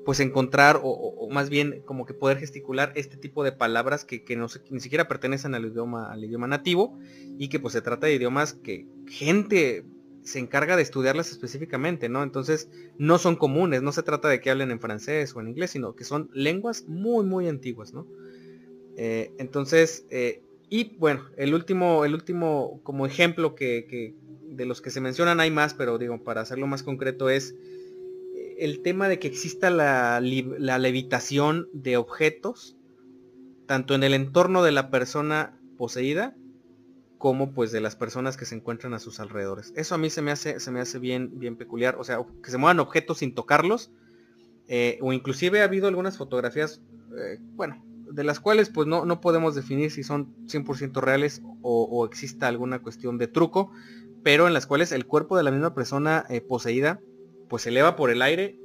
pues encontrar o, más bien como que poder gesticular este tipo de palabras que, no ni siquiera pertenecen al idioma, al idioma nativo y que pues se trata de idiomas que gente se encarga de estudiarlas específicamente, ¿no? Entonces no son comunes, no se trata de que hablen en francés o en inglés, sino que son lenguas muy, muy antiguas, ¿no? Eh, entonces, eh, y bueno, el último, el último como ejemplo que, de los que se mencionan hay más, pero digo, para hacerlo más concreto es eh, el tema de que exista la, la levitación de objetos, tanto en el entorno de la persona poseída, como pues de las personas que se encuentran a sus alrededores. Eso a mí se me hace, se me hace bien, bien peculiar. O sea, que se muevan objetos sin tocarlos. Eh, o inclusive ha habido algunas fotografías, eh, bueno, de las cuales pues no, no podemos definir si son 100% reales o, exista alguna cuestión de truco, pero en las cuales el cuerpo de la misma persona eh, poseída pues se eleva por el aire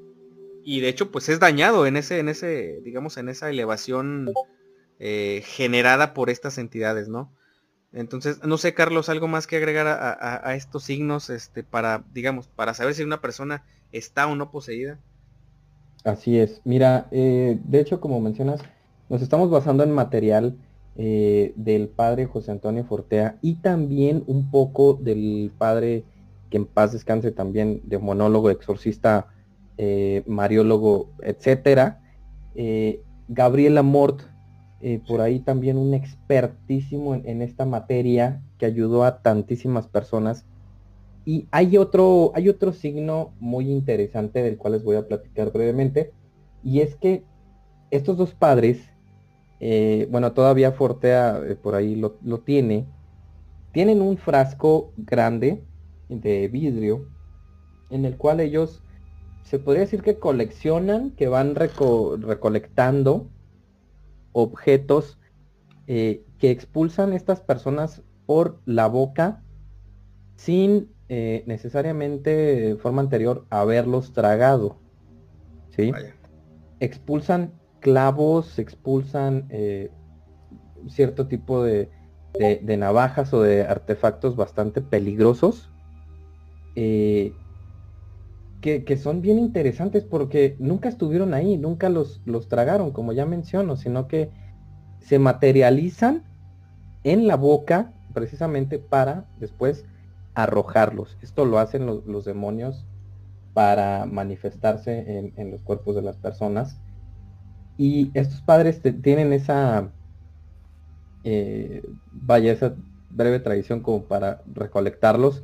y de hecho pues es dañado en ese, en ese, digamos, en esa elevación generada por estas entidades, ¿no? Entonces, no sé, Carlos, algo más que agregar a, estos signos, este, para, digamos, para saber si una persona está o no poseída. Así es. Mira, eh, de hecho, como mencionas, nos estamos basando en material eh, del padre José Antonio Fortea y también un poco del padre que en paz descanse también de monólogo, exorcista, eh, mariólogo, etcétera. Gabriela Mort eh, por ahí también un expertísimo en, esta materia que ayudó a tantísimas personas. Y hay otro, hay otro signo muy interesante del cual les voy a platicar brevemente, y es que estos dos padres, eh, bueno, todavía Fortea eh, por ahí lo, tiene, tienen un frasco grande de vidrio en el cual ellos se podría decir que coleccionan, que van recolectando objetos eh, que expulsan estas personas por la boca sin eh, necesariamente de forma anterior haberlos tragado. ¿sí? Expulsan clavos, expulsan eh, cierto tipo de, navajas o de artefactos bastante peligrosos. Que, son bien interesantes porque nunca estuvieron ahí, nunca los, los tragaron, como ya menciono, sino que se materializan en la boca precisamente para después arrojarlos. Esto lo hacen los, demonios para manifestarse en, los cuerpos de las personas. Y estos padres tienen esa, eh, vaya, esa breve tradición como para recolectarlos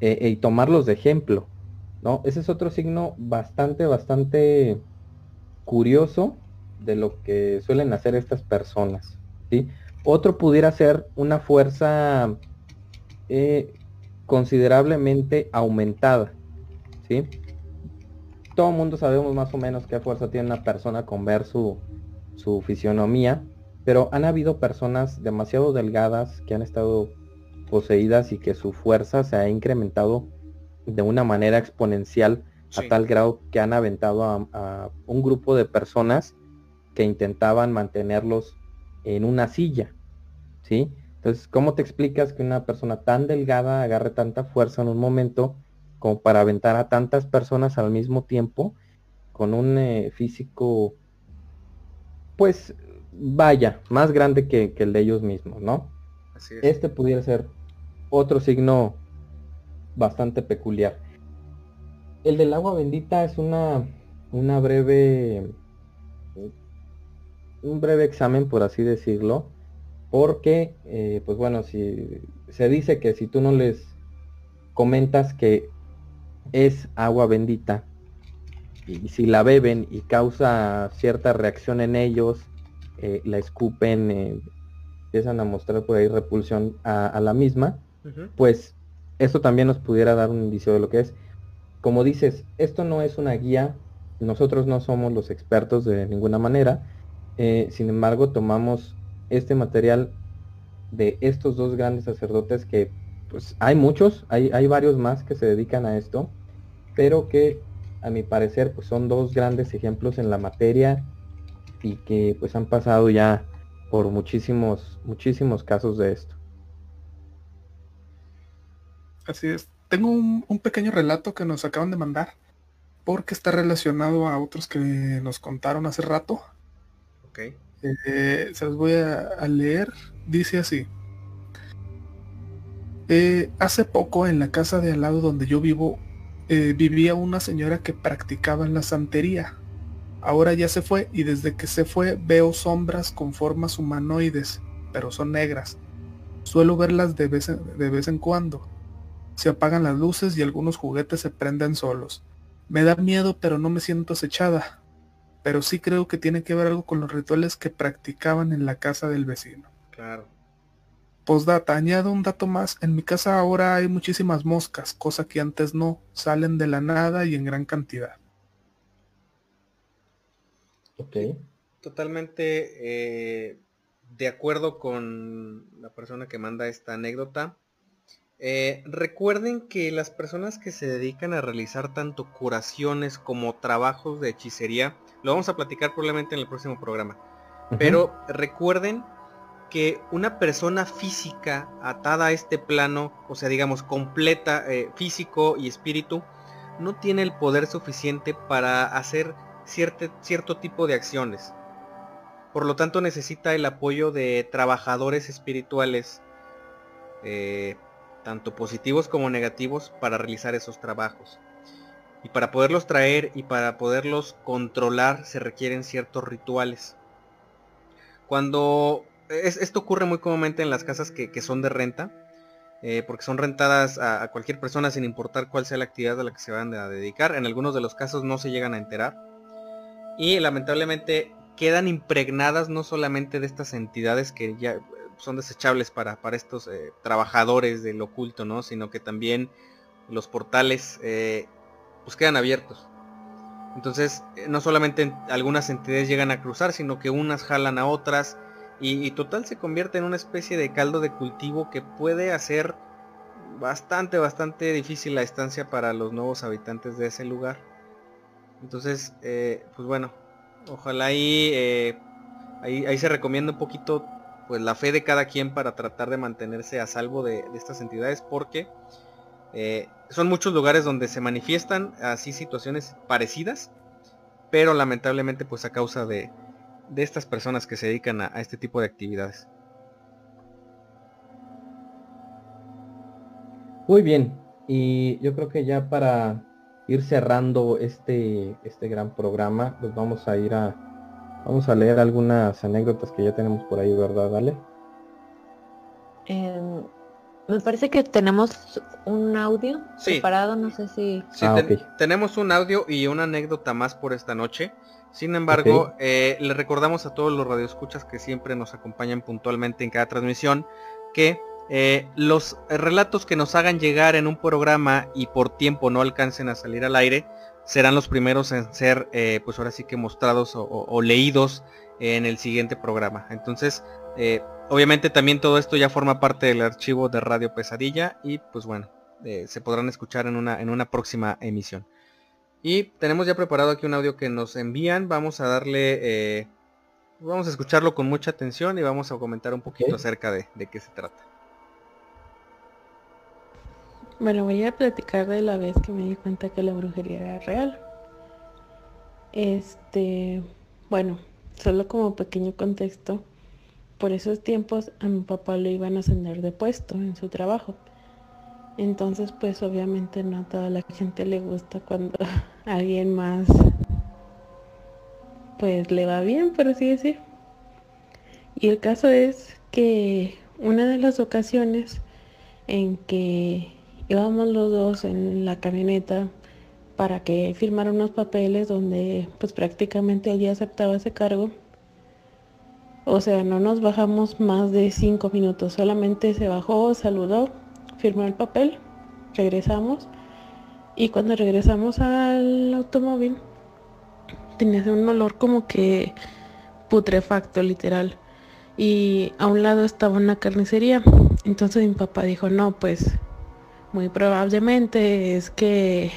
eh, y tomarlos de ejemplo. ¿No? Ese es otro signo bastante, bastante curioso de lo que suelen hacer estas personas. ¿sí? Otro pudiera ser una fuerza eh, considerablemente aumentada. ¿sí? Todo el mundo sabemos más o menos qué fuerza tiene una persona con ver su, su fisionomía, pero han habido personas demasiado delgadas que han estado poseídas y que su fuerza se ha incrementado de una manera exponencial a tal grado que han aventado a, un grupo de personas que intentaban mantenerlos en una silla, ¿sí? Entonces, ¿cómo te explicas que una persona tan delgada agarre tanta fuerza en un momento como para aventar a tantas personas al mismo tiempo con un eh, físico, pues, vaya, más grande que, que, el de ellos mismos, ¿no? Así es. Este pudiera ser otro signo bastante peculiar. El del agua bendita es una, una breve, un breve examen, por así decirlo, porque, eh, pues bueno, si se dice que si tú no les comentas que es agua bendita, y si la beben y causa cierta reacción en ellos, eh, la escupen, eh, empiezan a mostrar por ahí repulsión a, la misma, pues esto también nos pudiera dar un indicio de lo que es. Como dices, esto no es una guía, nosotros no somos los expertos de ninguna manera, eh, sin embargo tomamos este material de estos dos grandes sacerdotes que pues hay muchos, hay, hay varios más que se dedican a esto, pero que a mi parecer pues son dos grandes ejemplos en la materia y que pues han pasado ya por muchísimos, muchísimos casos de esto. Así es. Tengo un, pequeño relato que nos acaban de mandar porque está relacionado a otros que nos contaron hace rato. Ok. Eh, se los voy a, leer. Dice así. Eh, hace poco en la casa de al lado donde yo vivo eh, vivía una señora que practicaba la santería. Ahora ya se fue y desde que se fue veo sombras con formas humanoides, pero son negras. Suelo verlas de vez de vez en cuando. Se apagan las luces y algunos juguetes se prenden solos. Me da miedo, pero no me siento acechada. Pero sí creo que tiene que ver algo con los rituales que practicaban en la casa del vecino. Claro. Postdata, añado un dato más. En mi casa ahora hay muchísimas moscas, cosa que antes no. Salen de la nada y en gran cantidad. Ok. Totalmente eh, de acuerdo con la persona que manda esta anécdota. Eh, recuerden que las personas que se dedican a realizar tanto curaciones como trabajos de hechicería, lo vamos a platicar probablemente en el próximo programa, pero recuerden que una persona física atada a este plano, o sea, digamos, completa, eh, físico y espíritu, no tiene el poder suficiente para hacer cierto, cierto tipo de acciones. Por lo tanto, necesita el apoyo de trabajadores espirituales eh, tanto positivos como negativos, para realizar esos trabajos. Y para poderlos traer y para poderlos controlar se requieren ciertos rituales. Cuando esto ocurre muy comúnmente en las casas que, son de renta, eh, porque son rentadas a, cualquier persona sin importar cuál sea la actividad a la que se van a dedicar. En algunos de los casos no se llegan a enterar. Y lamentablemente quedan impregnadas no solamente de estas entidades que ya son desechables para, para estos eh, trabajadores del oculto, ¿no? Sino que también los portales eh, pues quedan abiertos. Entonces, eh, no solamente algunas entidades llegan a cruzar, sino que unas jalan a otras y, total se convierte en una especie de caldo de cultivo que puede hacer bastante, bastante difícil la estancia para los nuevos habitantes de ese lugar. Entonces, pues bueno, ojalá ahí, ahí, ahí se recomienda un poquito pues la fe de cada quien para tratar de mantenerse a salvo de, estas entidades porque eh, son muchos lugares donde se manifiestan así situaciones parecidas pero lamentablemente pues a causa de, estas personas que se dedican a, este tipo de actividades. Muy bien y yo creo que ya para ir cerrando este este gran programa pues vamos a ir a Vamos a leer algunas anécdotas que ya tenemos por ahí, ¿verdad, Dale? Em, me parece que tenemos un audio separado, no sé si... Sí, ah, tenemos un audio y una anécdota más por esta noche. Sin embargo, eh, le recordamos a todos los radioescuchas que siempre nos acompañan puntualmente en cada transmisión que eh, los relatos que nos hagan llegar en un programa y por tiempo no alcancen a salir al aire, serán los primeros en ser, eh, pues ahora sí que mostrados o, leídos en el siguiente programa. Entonces, eh, obviamente también todo esto ya forma parte del archivo de Radio Pesadilla y pues bueno, eh, se podrán escuchar en una, en una próxima emisión. Y tenemos ya preparado aquí un audio que nos envían, vamos a darle, vamos a escucharlo con mucha atención y vamos a comentar un poquito acerca de, de qué se trata. Bueno, voy a platicar de la vez que me di cuenta que la brujería era real. Este, bueno, solo como pequeño contexto, por esos tiempos a mi papá lo iban a ascender de puesto en su trabajo. Entonces, pues obviamente no a toda la gente le gusta cuando alguien más pues le va bien, por así decir. Y el caso es que una de las ocasiones en que íbamos los dos en la camioneta para que firmara unos papeles donde pues prácticamente ella aceptaba ese cargo. O sea, no nos bajamos más de cinco minutos, solamente se bajó, saludó, firmó el papel, regresamos y cuando regresamos al automóvil tenía un olor como que putrefacto literal y a un lado estaba una carnicería. Entonces mi papá dijo, no, pues muy probablemente es que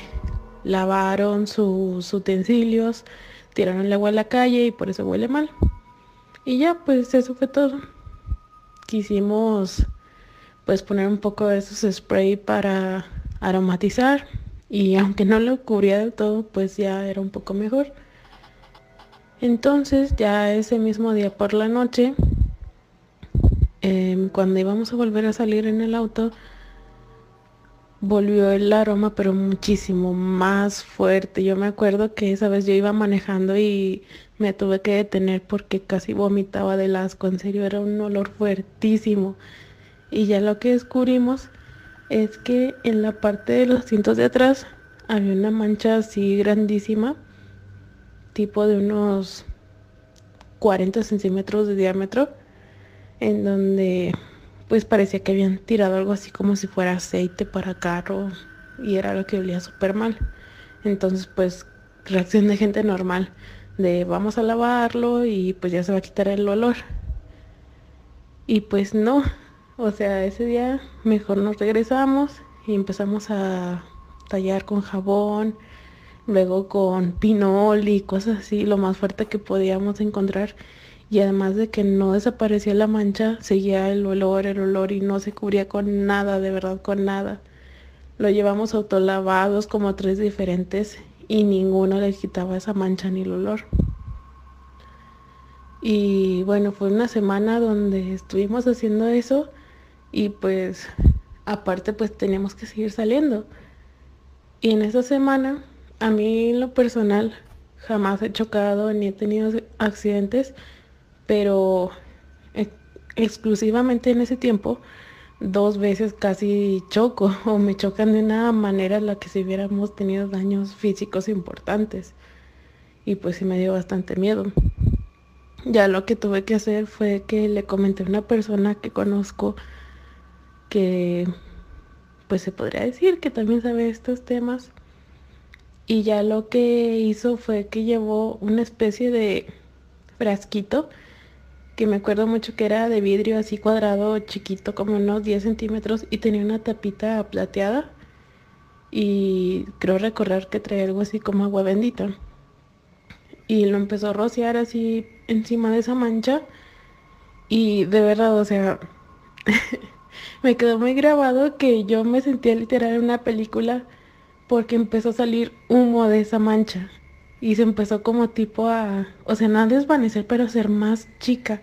lavaron sus utensilios, tiraron el agua a la calle y por eso huele mal. Y ya, pues eso fue todo. Quisimos pues poner un poco de esos spray para aromatizar y aunque no lo cubría del todo, pues ya era un poco mejor. Entonces ya ese mismo día por la noche, em, cuando íbamos a volver a salir en el auto, volvió el aroma, pero muchísimo más fuerte. Yo me acuerdo que esa vez yo iba manejando y me tuve que detener porque casi vomitaba del asco. En serio, era un olor fuertísimo. Y ya lo que descubrimos es que en la parte de los asientos de atrás había una mancha así grandísima, tipo de unos 40 centímetros de diámetro, en donde pues parecía que habían tirado algo así como si fuera aceite para carro y era lo que olía súper mal. Entonces pues reacción de gente normal de vamos a lavarlo y pues ya se va a quitar el olor. Y pues no, o sea, ese día mejor nos regresamos y empezamos a tallar con jabón, luego con pinol y cosas así, lo más fuerte que podíamos encontrar y además de que no desaparecía la mancha, seguía el olor, el olor y no se cubría con nada, de verdad con nada. Lo llevamos autolavados como tres diferentes y ninguno le quitaba esa mancha ni el olor. Y bueno, fue una semana donde estuvimos haciendo eso y pues aparte pues teníamos que seguir saliendo. Y en esa semana, a mí en lo personal, jamás he chocado ni he tenido accidentes pero exclusivamente en ese tiempo dos veces casi choco o me chocan de una manera en la que si hubiéramos tenido daños físicos importantes y pues sí me dio bastante miedo. Ya lo que tuve que hacer fue que le comenté a una persona que conozco que pues se podría decir que también sabe estos temas y ya lo que hizo fue que llevó una especie de frasquito que me acuerdo mucho que era de vidrio así cuadrado, chiquito, como unos 10 centímetros y tenía una tapita plateada. Y creo recordar que traía algo así como agua bendita. Y lo empezó a rociar así encima de esa mancha. Y de verdad, o sea, me quedó muy grabado que yo me sentía literal en una película porque empezó a salir humo de esa mancha y se empezó como tipo a, o sea, no a desvanecer, pero a ser más chica.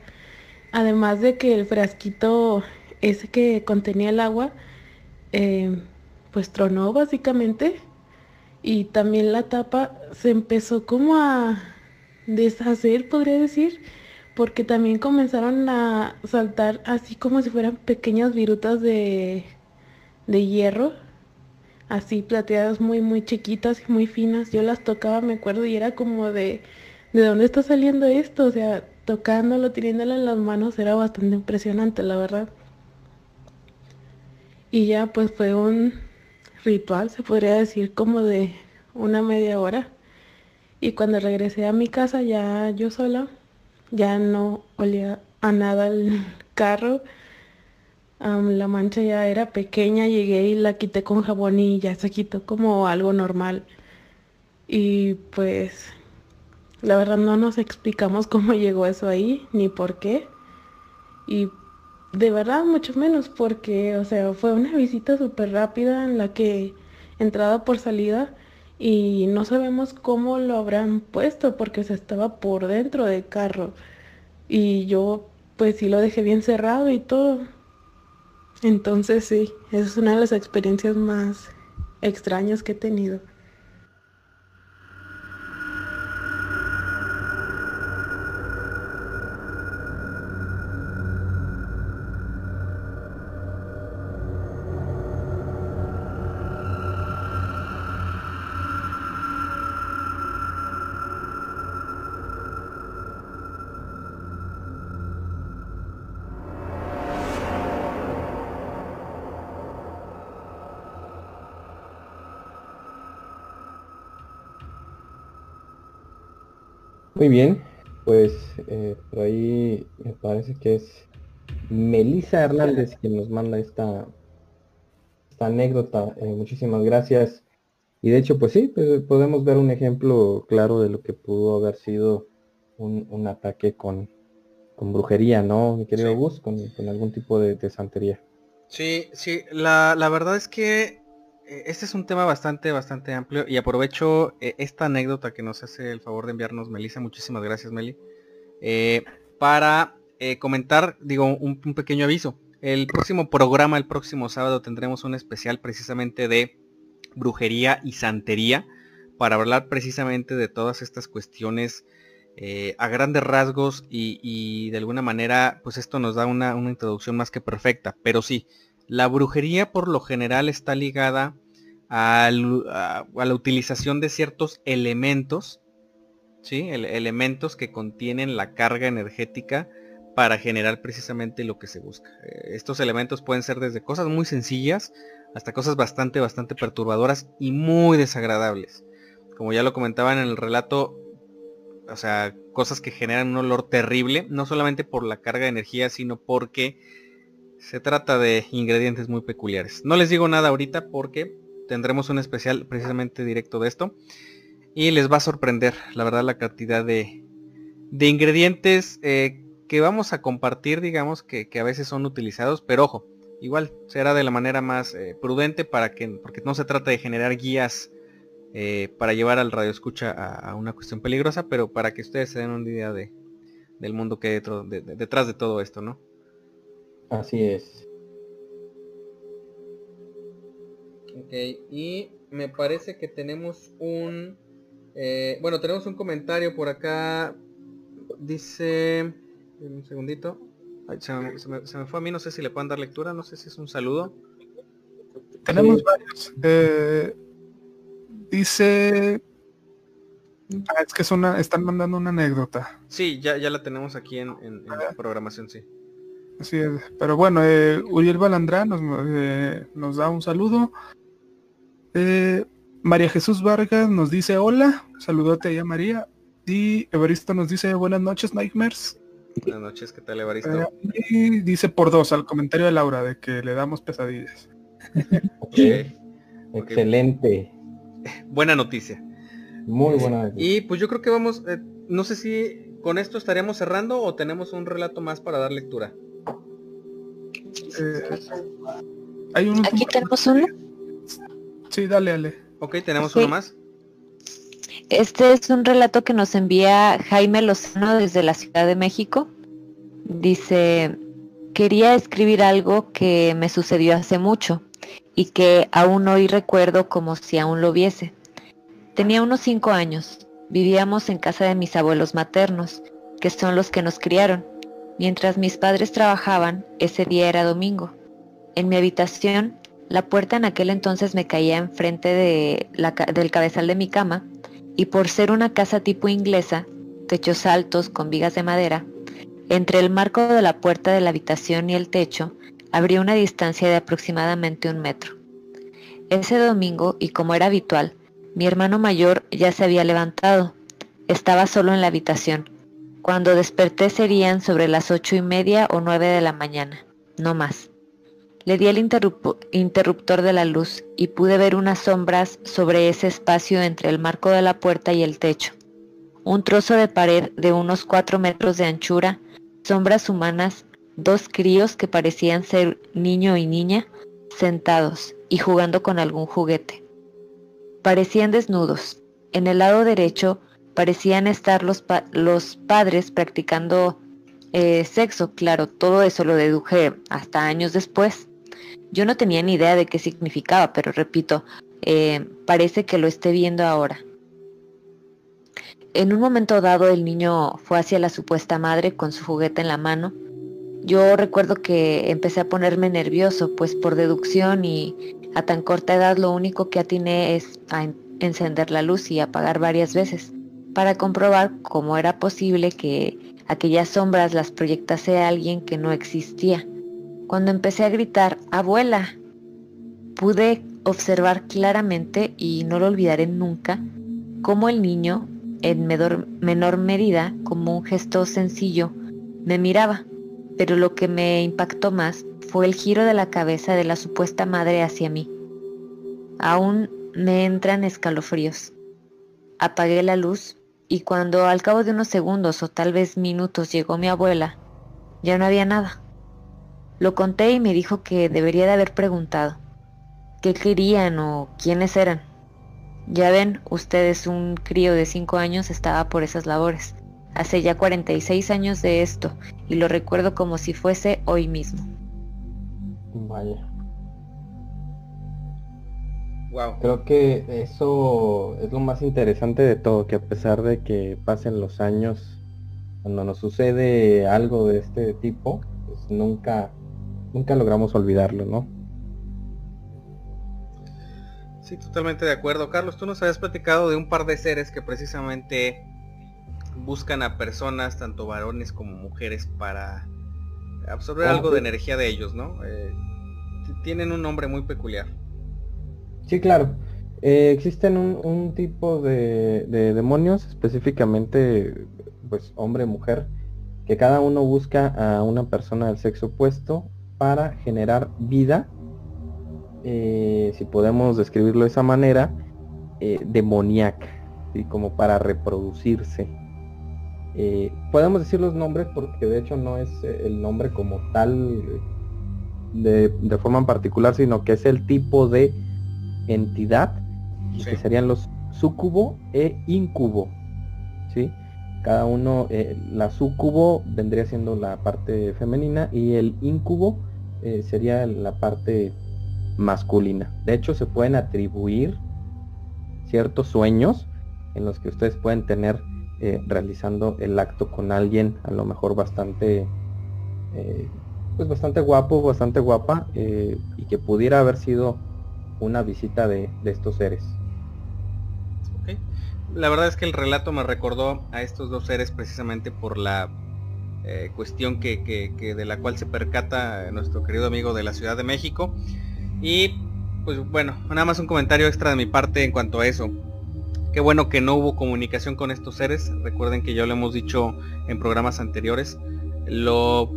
Además de que el frasquito ese que contenía el agua, eh, pues tronó básicamente. Y también la tapa se empezó como a deshacer, podría decir, porque también comenzaron a saltar así como si fueran pequeñas virutas de, de hierro así plateadas muy muy chiquitas y muy finas. Yo las tocaba, me acuerdo, y era como de, ¿de dónde está saliendo esto? O sea, tocándolo, teniéndolo en las manos, era bastante impresionante, la verdad. Y ya pues fue un ritual, se podría decir, como de una media hora. Y cuando regresé a mi casa ya yo sola, ya no olía a nada el carro la mancha ya era pequeña, llegué y la quité con jabón y ya se quitó como algo normal. Y pues la verdad no nos explicamos cómo llegó eso ahí, ni por qué. Y de verdad mucho menos porque, o sea, fue una visita súper rápida en la que entrada por salida y no sabemos cómo lo habrán puesto porque se estaba por dentro del carro. Y yo pues sí lo dejé bien cerrado y todo. Entonces sí, es una de las experiencias más extrañas que he tenido. Muy bien, pues eh, por ahí me parece que es Melisa Hernández quien nos manda esta, esta anécdota. Eh, muchísimas gracias. Y de hecho, pues sí, pues, podemos ver un ejemplo claro de lo que pudo haber sido un, ataque con, con, brujería, ¿no, mi querido Gus? Con, algún tipo de, de, santería. Sí, sí, la, la verdad es que este es un tema bastante, bastante amplio y aprovecho eh, esta anécdota que nos hace el favor de enviarnos Melissa, muchísimas gracias Meli, eh, para comentar, digo, un, pequeño aviso. el próximo programa, el próximo sábado, tendremos un especial precisamente de brujería y santería para hablar precisamente de todas estas cuestiones eh, a grandes rasgos y, de alguna manera pues esto nos da una, introducción más que perfecta. Pero sí, la brujería por lo general está ligada a, la utilización de ciertos elementos, ¿sí? elementos que contienen la carga energética para generar precisamente lo que se busca. Eh, estos elementos pueden ser desde cosas muy sencillas hasta cosas bastante, bastante perturbadoras y muy desagradables. Como ya lo comentaban en el relato, o sea, cosas que generan un olor terrible, no solamente por la carga de energía, sino porque se trata de ingredientes muy peculiares. No les digo nada ahorita porque tendremos un especial precisamente directo de esto. Y les va a sorprender, la verdad, la cantidad de, de ingredientes eh, que vamos a compartir, digamos, que, a veces son utilizados. Pero ojo, igual será de la manera más eh, prudente para que, porque no se trata de generar guías eh, para llevar al radio escucha a, una cuestión peligrosa, pero para que ustedes se den una idea de, del mundo que hay detrás de todo esto, ¿no? Así es. Ok, y me parece que tenemos un... Eh, bueno, tenemos un comentario por acá. Dice... Un segundito. se, me, fue a mí, no sé si le pueden dar lectura, no sé si es un saludo. Tenemos varios. Eh, Dice... Ah, es que es una, están mandando una anécdota. Sí, ya, ya la tenemos aquí en, la ah. programación, sí. Así es. Pero bueno, eh, Uriel Balandrán nos, eh, nos, da un saludo. Eh, María Jesús Vargas nos dice hola, saludote ahí a María. Y Evaristo nos dice buenas noches, Nightmares. Buenas noches, ¿qué tal Evaristo? y dice por dos al comentario de Laura de que le damos pesadillas. Excelente buena noticia. Muy buena Y pues yo creo que vamos, eh, no sé si con esto estaríamos cerrando o tenemos un relato más para dar lectura. Eh, ¿hay Aquí tenemos uno. Sí, dale, dale. Ok, tenemos uno más. Este es un relato que nos envía Jaime Lozano desde la Ciudad de México. Dice, quería escribir algo que me sucedió hace mucho y que aún hoy recuerdo como si aún lo viese. Tenía unos cinco años. Vivíamos en casa de mis abuelos maternos, que son los que nos criaron. Mientras mis padres trabajaban, ese día era domingo. En mi habitación, la puerta en aquel entonces me caía enfrente de del cabezal de mi cama, y por ser una casa tipo inglesa, techos altos con vigas de madera, entre el marco de la puerta de la habitación y el techo habría una distancia de aproximadamente un metro. Ese domingo, y como era habitual, mi hermano mayor ya se había levantado. Estaba solo en la habitación. Cuando desperté serían sobre las ocho y media o nueve de la mañana, no más. Le di el interruptor de la luz y pude ver unas sombras sobre ese espacio entre el marco de la puerta y el techo. Un trozo de pared de unos cuatro metros de anchura, sombras humanas dos críos que parecían ser niño y niña, sentados y jugando con algún juguete. Parecían desnudos. En el lado derecho parecían estar los, los padres practicando eh, sexo. Claro, todo eso lo deduje hasta años después. Yo no tenía ni idea de qué significaba, pero repito, eh, parece que lo esté viendo ahora. En un momento dado el niño fue hacia la supuesta madre con su juguete en la mano yo recuerdo que empecé a ponerme nervioso, pues por deducción y a tan corta edad lo único que atiné es a encender la luz y apagar varias veces, para comprobar cómo era posible que aquellas sombras las proyectase alguien que no existía. Cuando empecé a gritar, abuela, pude observar claramente, y no lo olvidaré nunca, cómo el niño, en menor, menor medida, como un gesto sencillo, me miraba pero lo que me impactó más fue el giro de la cabeza de la supuesta madre hacia mí. Aún me entran escalofríos. Apagué la luz y cuando al cabo de unos segundos o tal vez minutos llegó mi abuela, ya no había nada. Lo conté y me dijo que debería de haber preguntado qué querían o quiénes eran. Ya ven, ustedes un crío de cinco años estaba por esas labores. Hace ya 46 años de esto y lo recuerdo como si fuese hoy mismo. Vaya. Wow. Creo que eso es lo más interesante de todo, que a pesar de que pasen los años, cuando nos sucede algo de este tipo, pues nunca, nunca logramos olvidarlo, ¿no? Sí, totalmente de acuerdo. Carlos, tú nos habías platicado de un par de seres que precisamente buscan a personas, tanto varones como mujeres, para absorber algo de energía de ellos, ¿no? Eh, tienen un nombre muy peculiar. Sí, claro. Eh, existen un, tipo de, demonios, específicamente, pues hombre-mujer, que cada uno busca a una persona del sexo opuesto para generar vida eh, si podemos describirlo de esa manera, eh, demoníaca, y como para reproducirse. Podemos decir los nombres porque de hecho no es el nombre como tal de, forma en particular, sino que es el tipo de entidad, que serían los sucubo e incubo. ¿sí? Cada uno, la sucubo vendría siendo la parte femenina y el incubo sería la parte masculina. De hecho, se pueden atribuir ciertos sueños en los que ustedes pueden tener eh, realizando el acto con alguien a lo mejor bastante eh, pues bastante guapo bastante guapa eh, y que pudiera haber sido una visita de, estos seres la verdad es que el relato me recordó a estos dos seres precisamente por la cuestión que, que, de la cual se percata nuestro querido amigo de la Ciudad de México y pues bueno, nada más un comentario extra de mi parte en cuanto a eso. Qué bueno que no hubo comunicación con estos seres. Recuerden que ya lo hemos dicho en programas anteriores. Lo,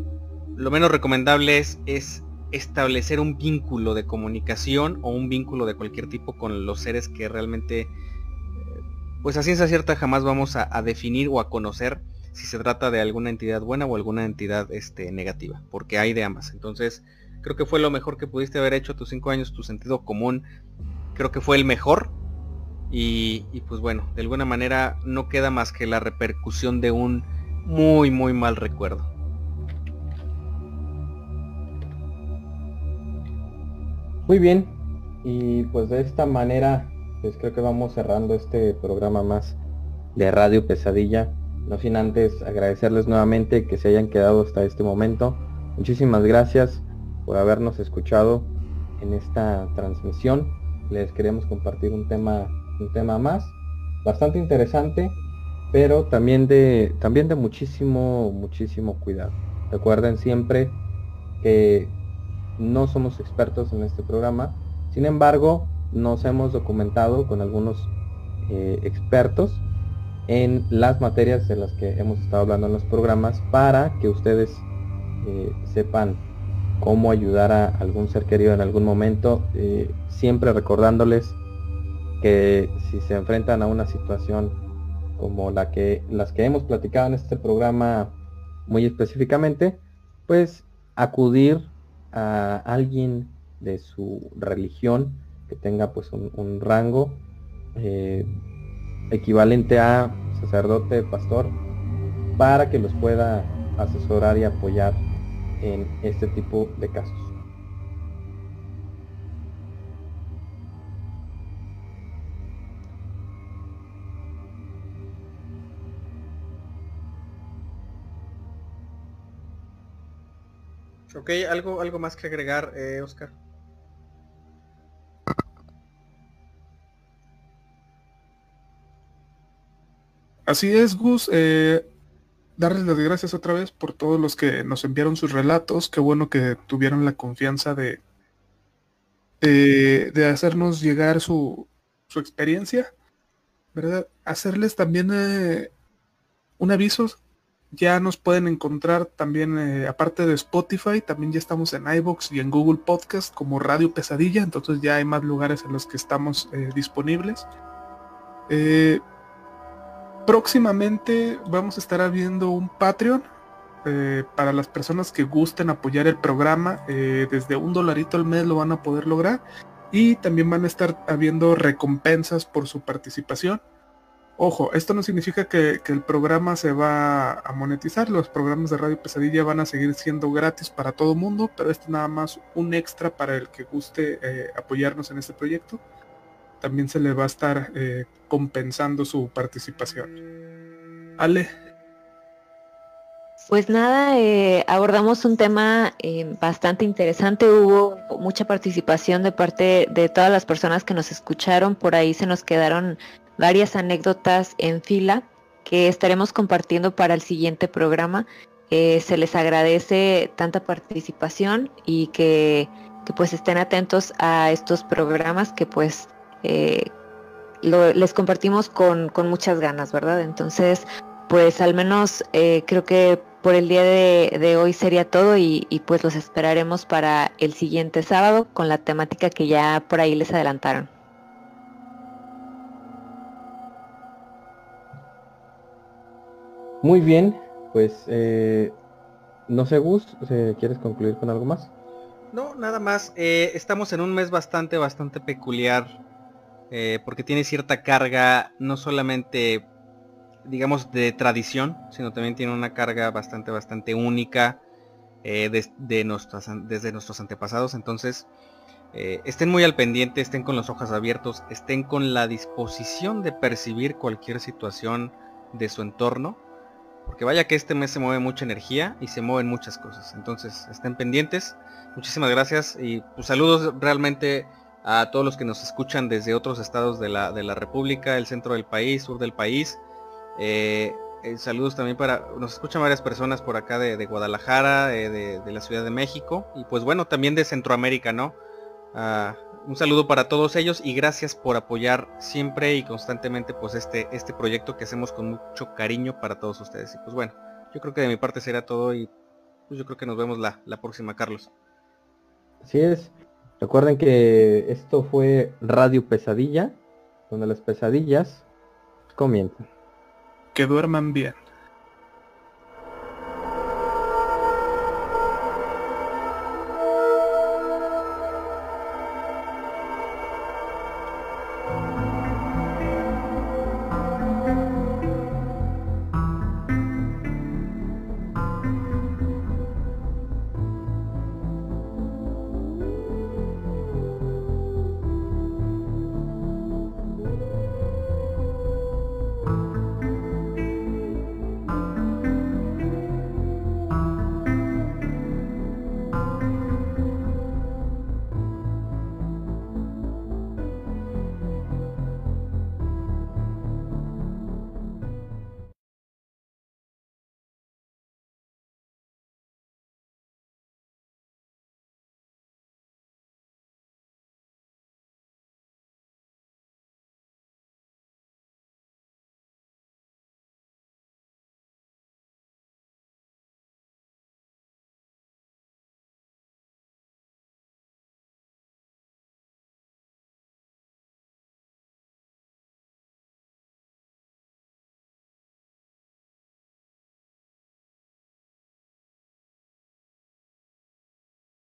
menos recomendable es, es establecer un vínculo de comunicación o un vínculo de cualquier tipo con los seres que realmente, eh, pues a ciencia cierta jamás vamos a, definir o a conocer si se trata de alguna entidad buena o alguna entidad este, negativa, porque hay de ambas. Entonces, Creo que fue lo mejor que pudiste haber hecho a tus cinco años, tu sentido común. Creo que fue el mejor. Y, pues bueno, de alguna manera no queda más que la repercusión de un muy, muy mal recuerdo. Muy bien. Y pues de esta manera, pues creo que vamos cerrando este programa más de Radio Pesadilla. No sin antes agradecerles nuevamente que se hayan quedado hasta este momento. Muchísimas gracias por habernos escuchado en esta transmisión. Les queremos compartir un tema, un tema más, bastante interesante, pero también de, también de muchísimo, muchísimo cuidado. Recuerden siempre que no somos expertos en este programa, sin embargo, nos hemos documentado con algunos eh, expertos en las materias de las que hemos estado hablando en los programas para que ustedes eh, sepan cómo ayudar a algún ser querido en algún momento, eh, siempre recordándoles que si se enfrentan a una situación como la que las que hemos platicado en este programa muy específicamente, pues acudir a alguien de su religión que tenga pues un, rango eh, equivalente a sacerdote, pastor, para que los pueda asesorar y apoyar en este tipo de casos. Algo, algo más que agregar, eh, Oscar. Así es, Gus. Eh, darles las gracias otra vez por todos los que nos enviaron sus relatos. Qué bueno que tuvieron la confianza de, de, hacernos llegar su, su, experiencia. ¿Verdad? Hacerles también eh, un aviso. Ya nos pueden encontrar también, eh, aparte de Spotify, también ya estamos en iBox y en Google Podcast como Radio Pesadilla. Entonces ya hay más lugares en los que estamos eh, disponibles próximamente vamos a estar abriendo un Patreon eh, para las personas que gusten apoyar el programa. Eh, desde un dolarito al mes lo van a poder lograr. Y también van a estar habiendo recompensas por su participación. Ojo, esto no significa que, el programa se va a monetizar, los programas de Radio Pesadilla van a seguir siendo gratis para todo mundo, pero esto nada más un extra para el que guste eh, apoyarnos en este proyecto. También se le va a estar eh, compensando su participación. Ale. Pues nada, eh, abordamos un tema bastante interesante, hubo mucha participación de parte de todas las personas que nos escucharon, por ahí se nos quedaron varias anécdotas en fila que estaremos compartiendo para el siguiente programa. Eh, se les agradece tanta participación y que, pues estén atentos a estos programas que pues eh, les compartimos con, muchas ganas, ¿verdad? Entonces, pues al menos eh, creo que por el día de, hoy sería todo y, pues los esperaremos para el siguiente sábado con la temática que ya por ahí les adelantaron. Muy bien, pues eh, no sé, Gus, ¿quieres concluir con algo más? No, nada más. Eh, estamos en un mes bastante, bastante peculiar. Eh, porque tiene cierta carga, no solamente, digamos, de tradición, sino también tiene una carga bastante, bastante única de, desde nuestros antepasados. Entonces, estén muy al pendiente, estén con los ojos abiertos, estén con la disposición de percibir cualquier situación de su entorno porque vaya que este mes se mueve mucha energía y se mueven muchas cosas. Entonces, estén pendientes. Muchísimas gracias y pues, saludos realmente a todos los que nos escuchan desde otros estados de la, de la República, el centro del país, sur del país. Eh, eh, saludos también para, nos escuchan varias personas por acá de, Guadalajara, de, la Ciudad de México y pues bueno, también de Centroamérica, ¿no? Ah, un saludo para todos ellos y gracias por apoyar siempre y constantemente pues este, este proyecto que hacemos con mucho cariño para todos ustedes. Y pues bueno, yo creo que de mi parte será todo y pues yo creo que nos vemos la, la próxima, Carlos. Así es. Recuerden que esto fue Radio Pesadilla, donde las pesadillas comienzan. Que duerman bien.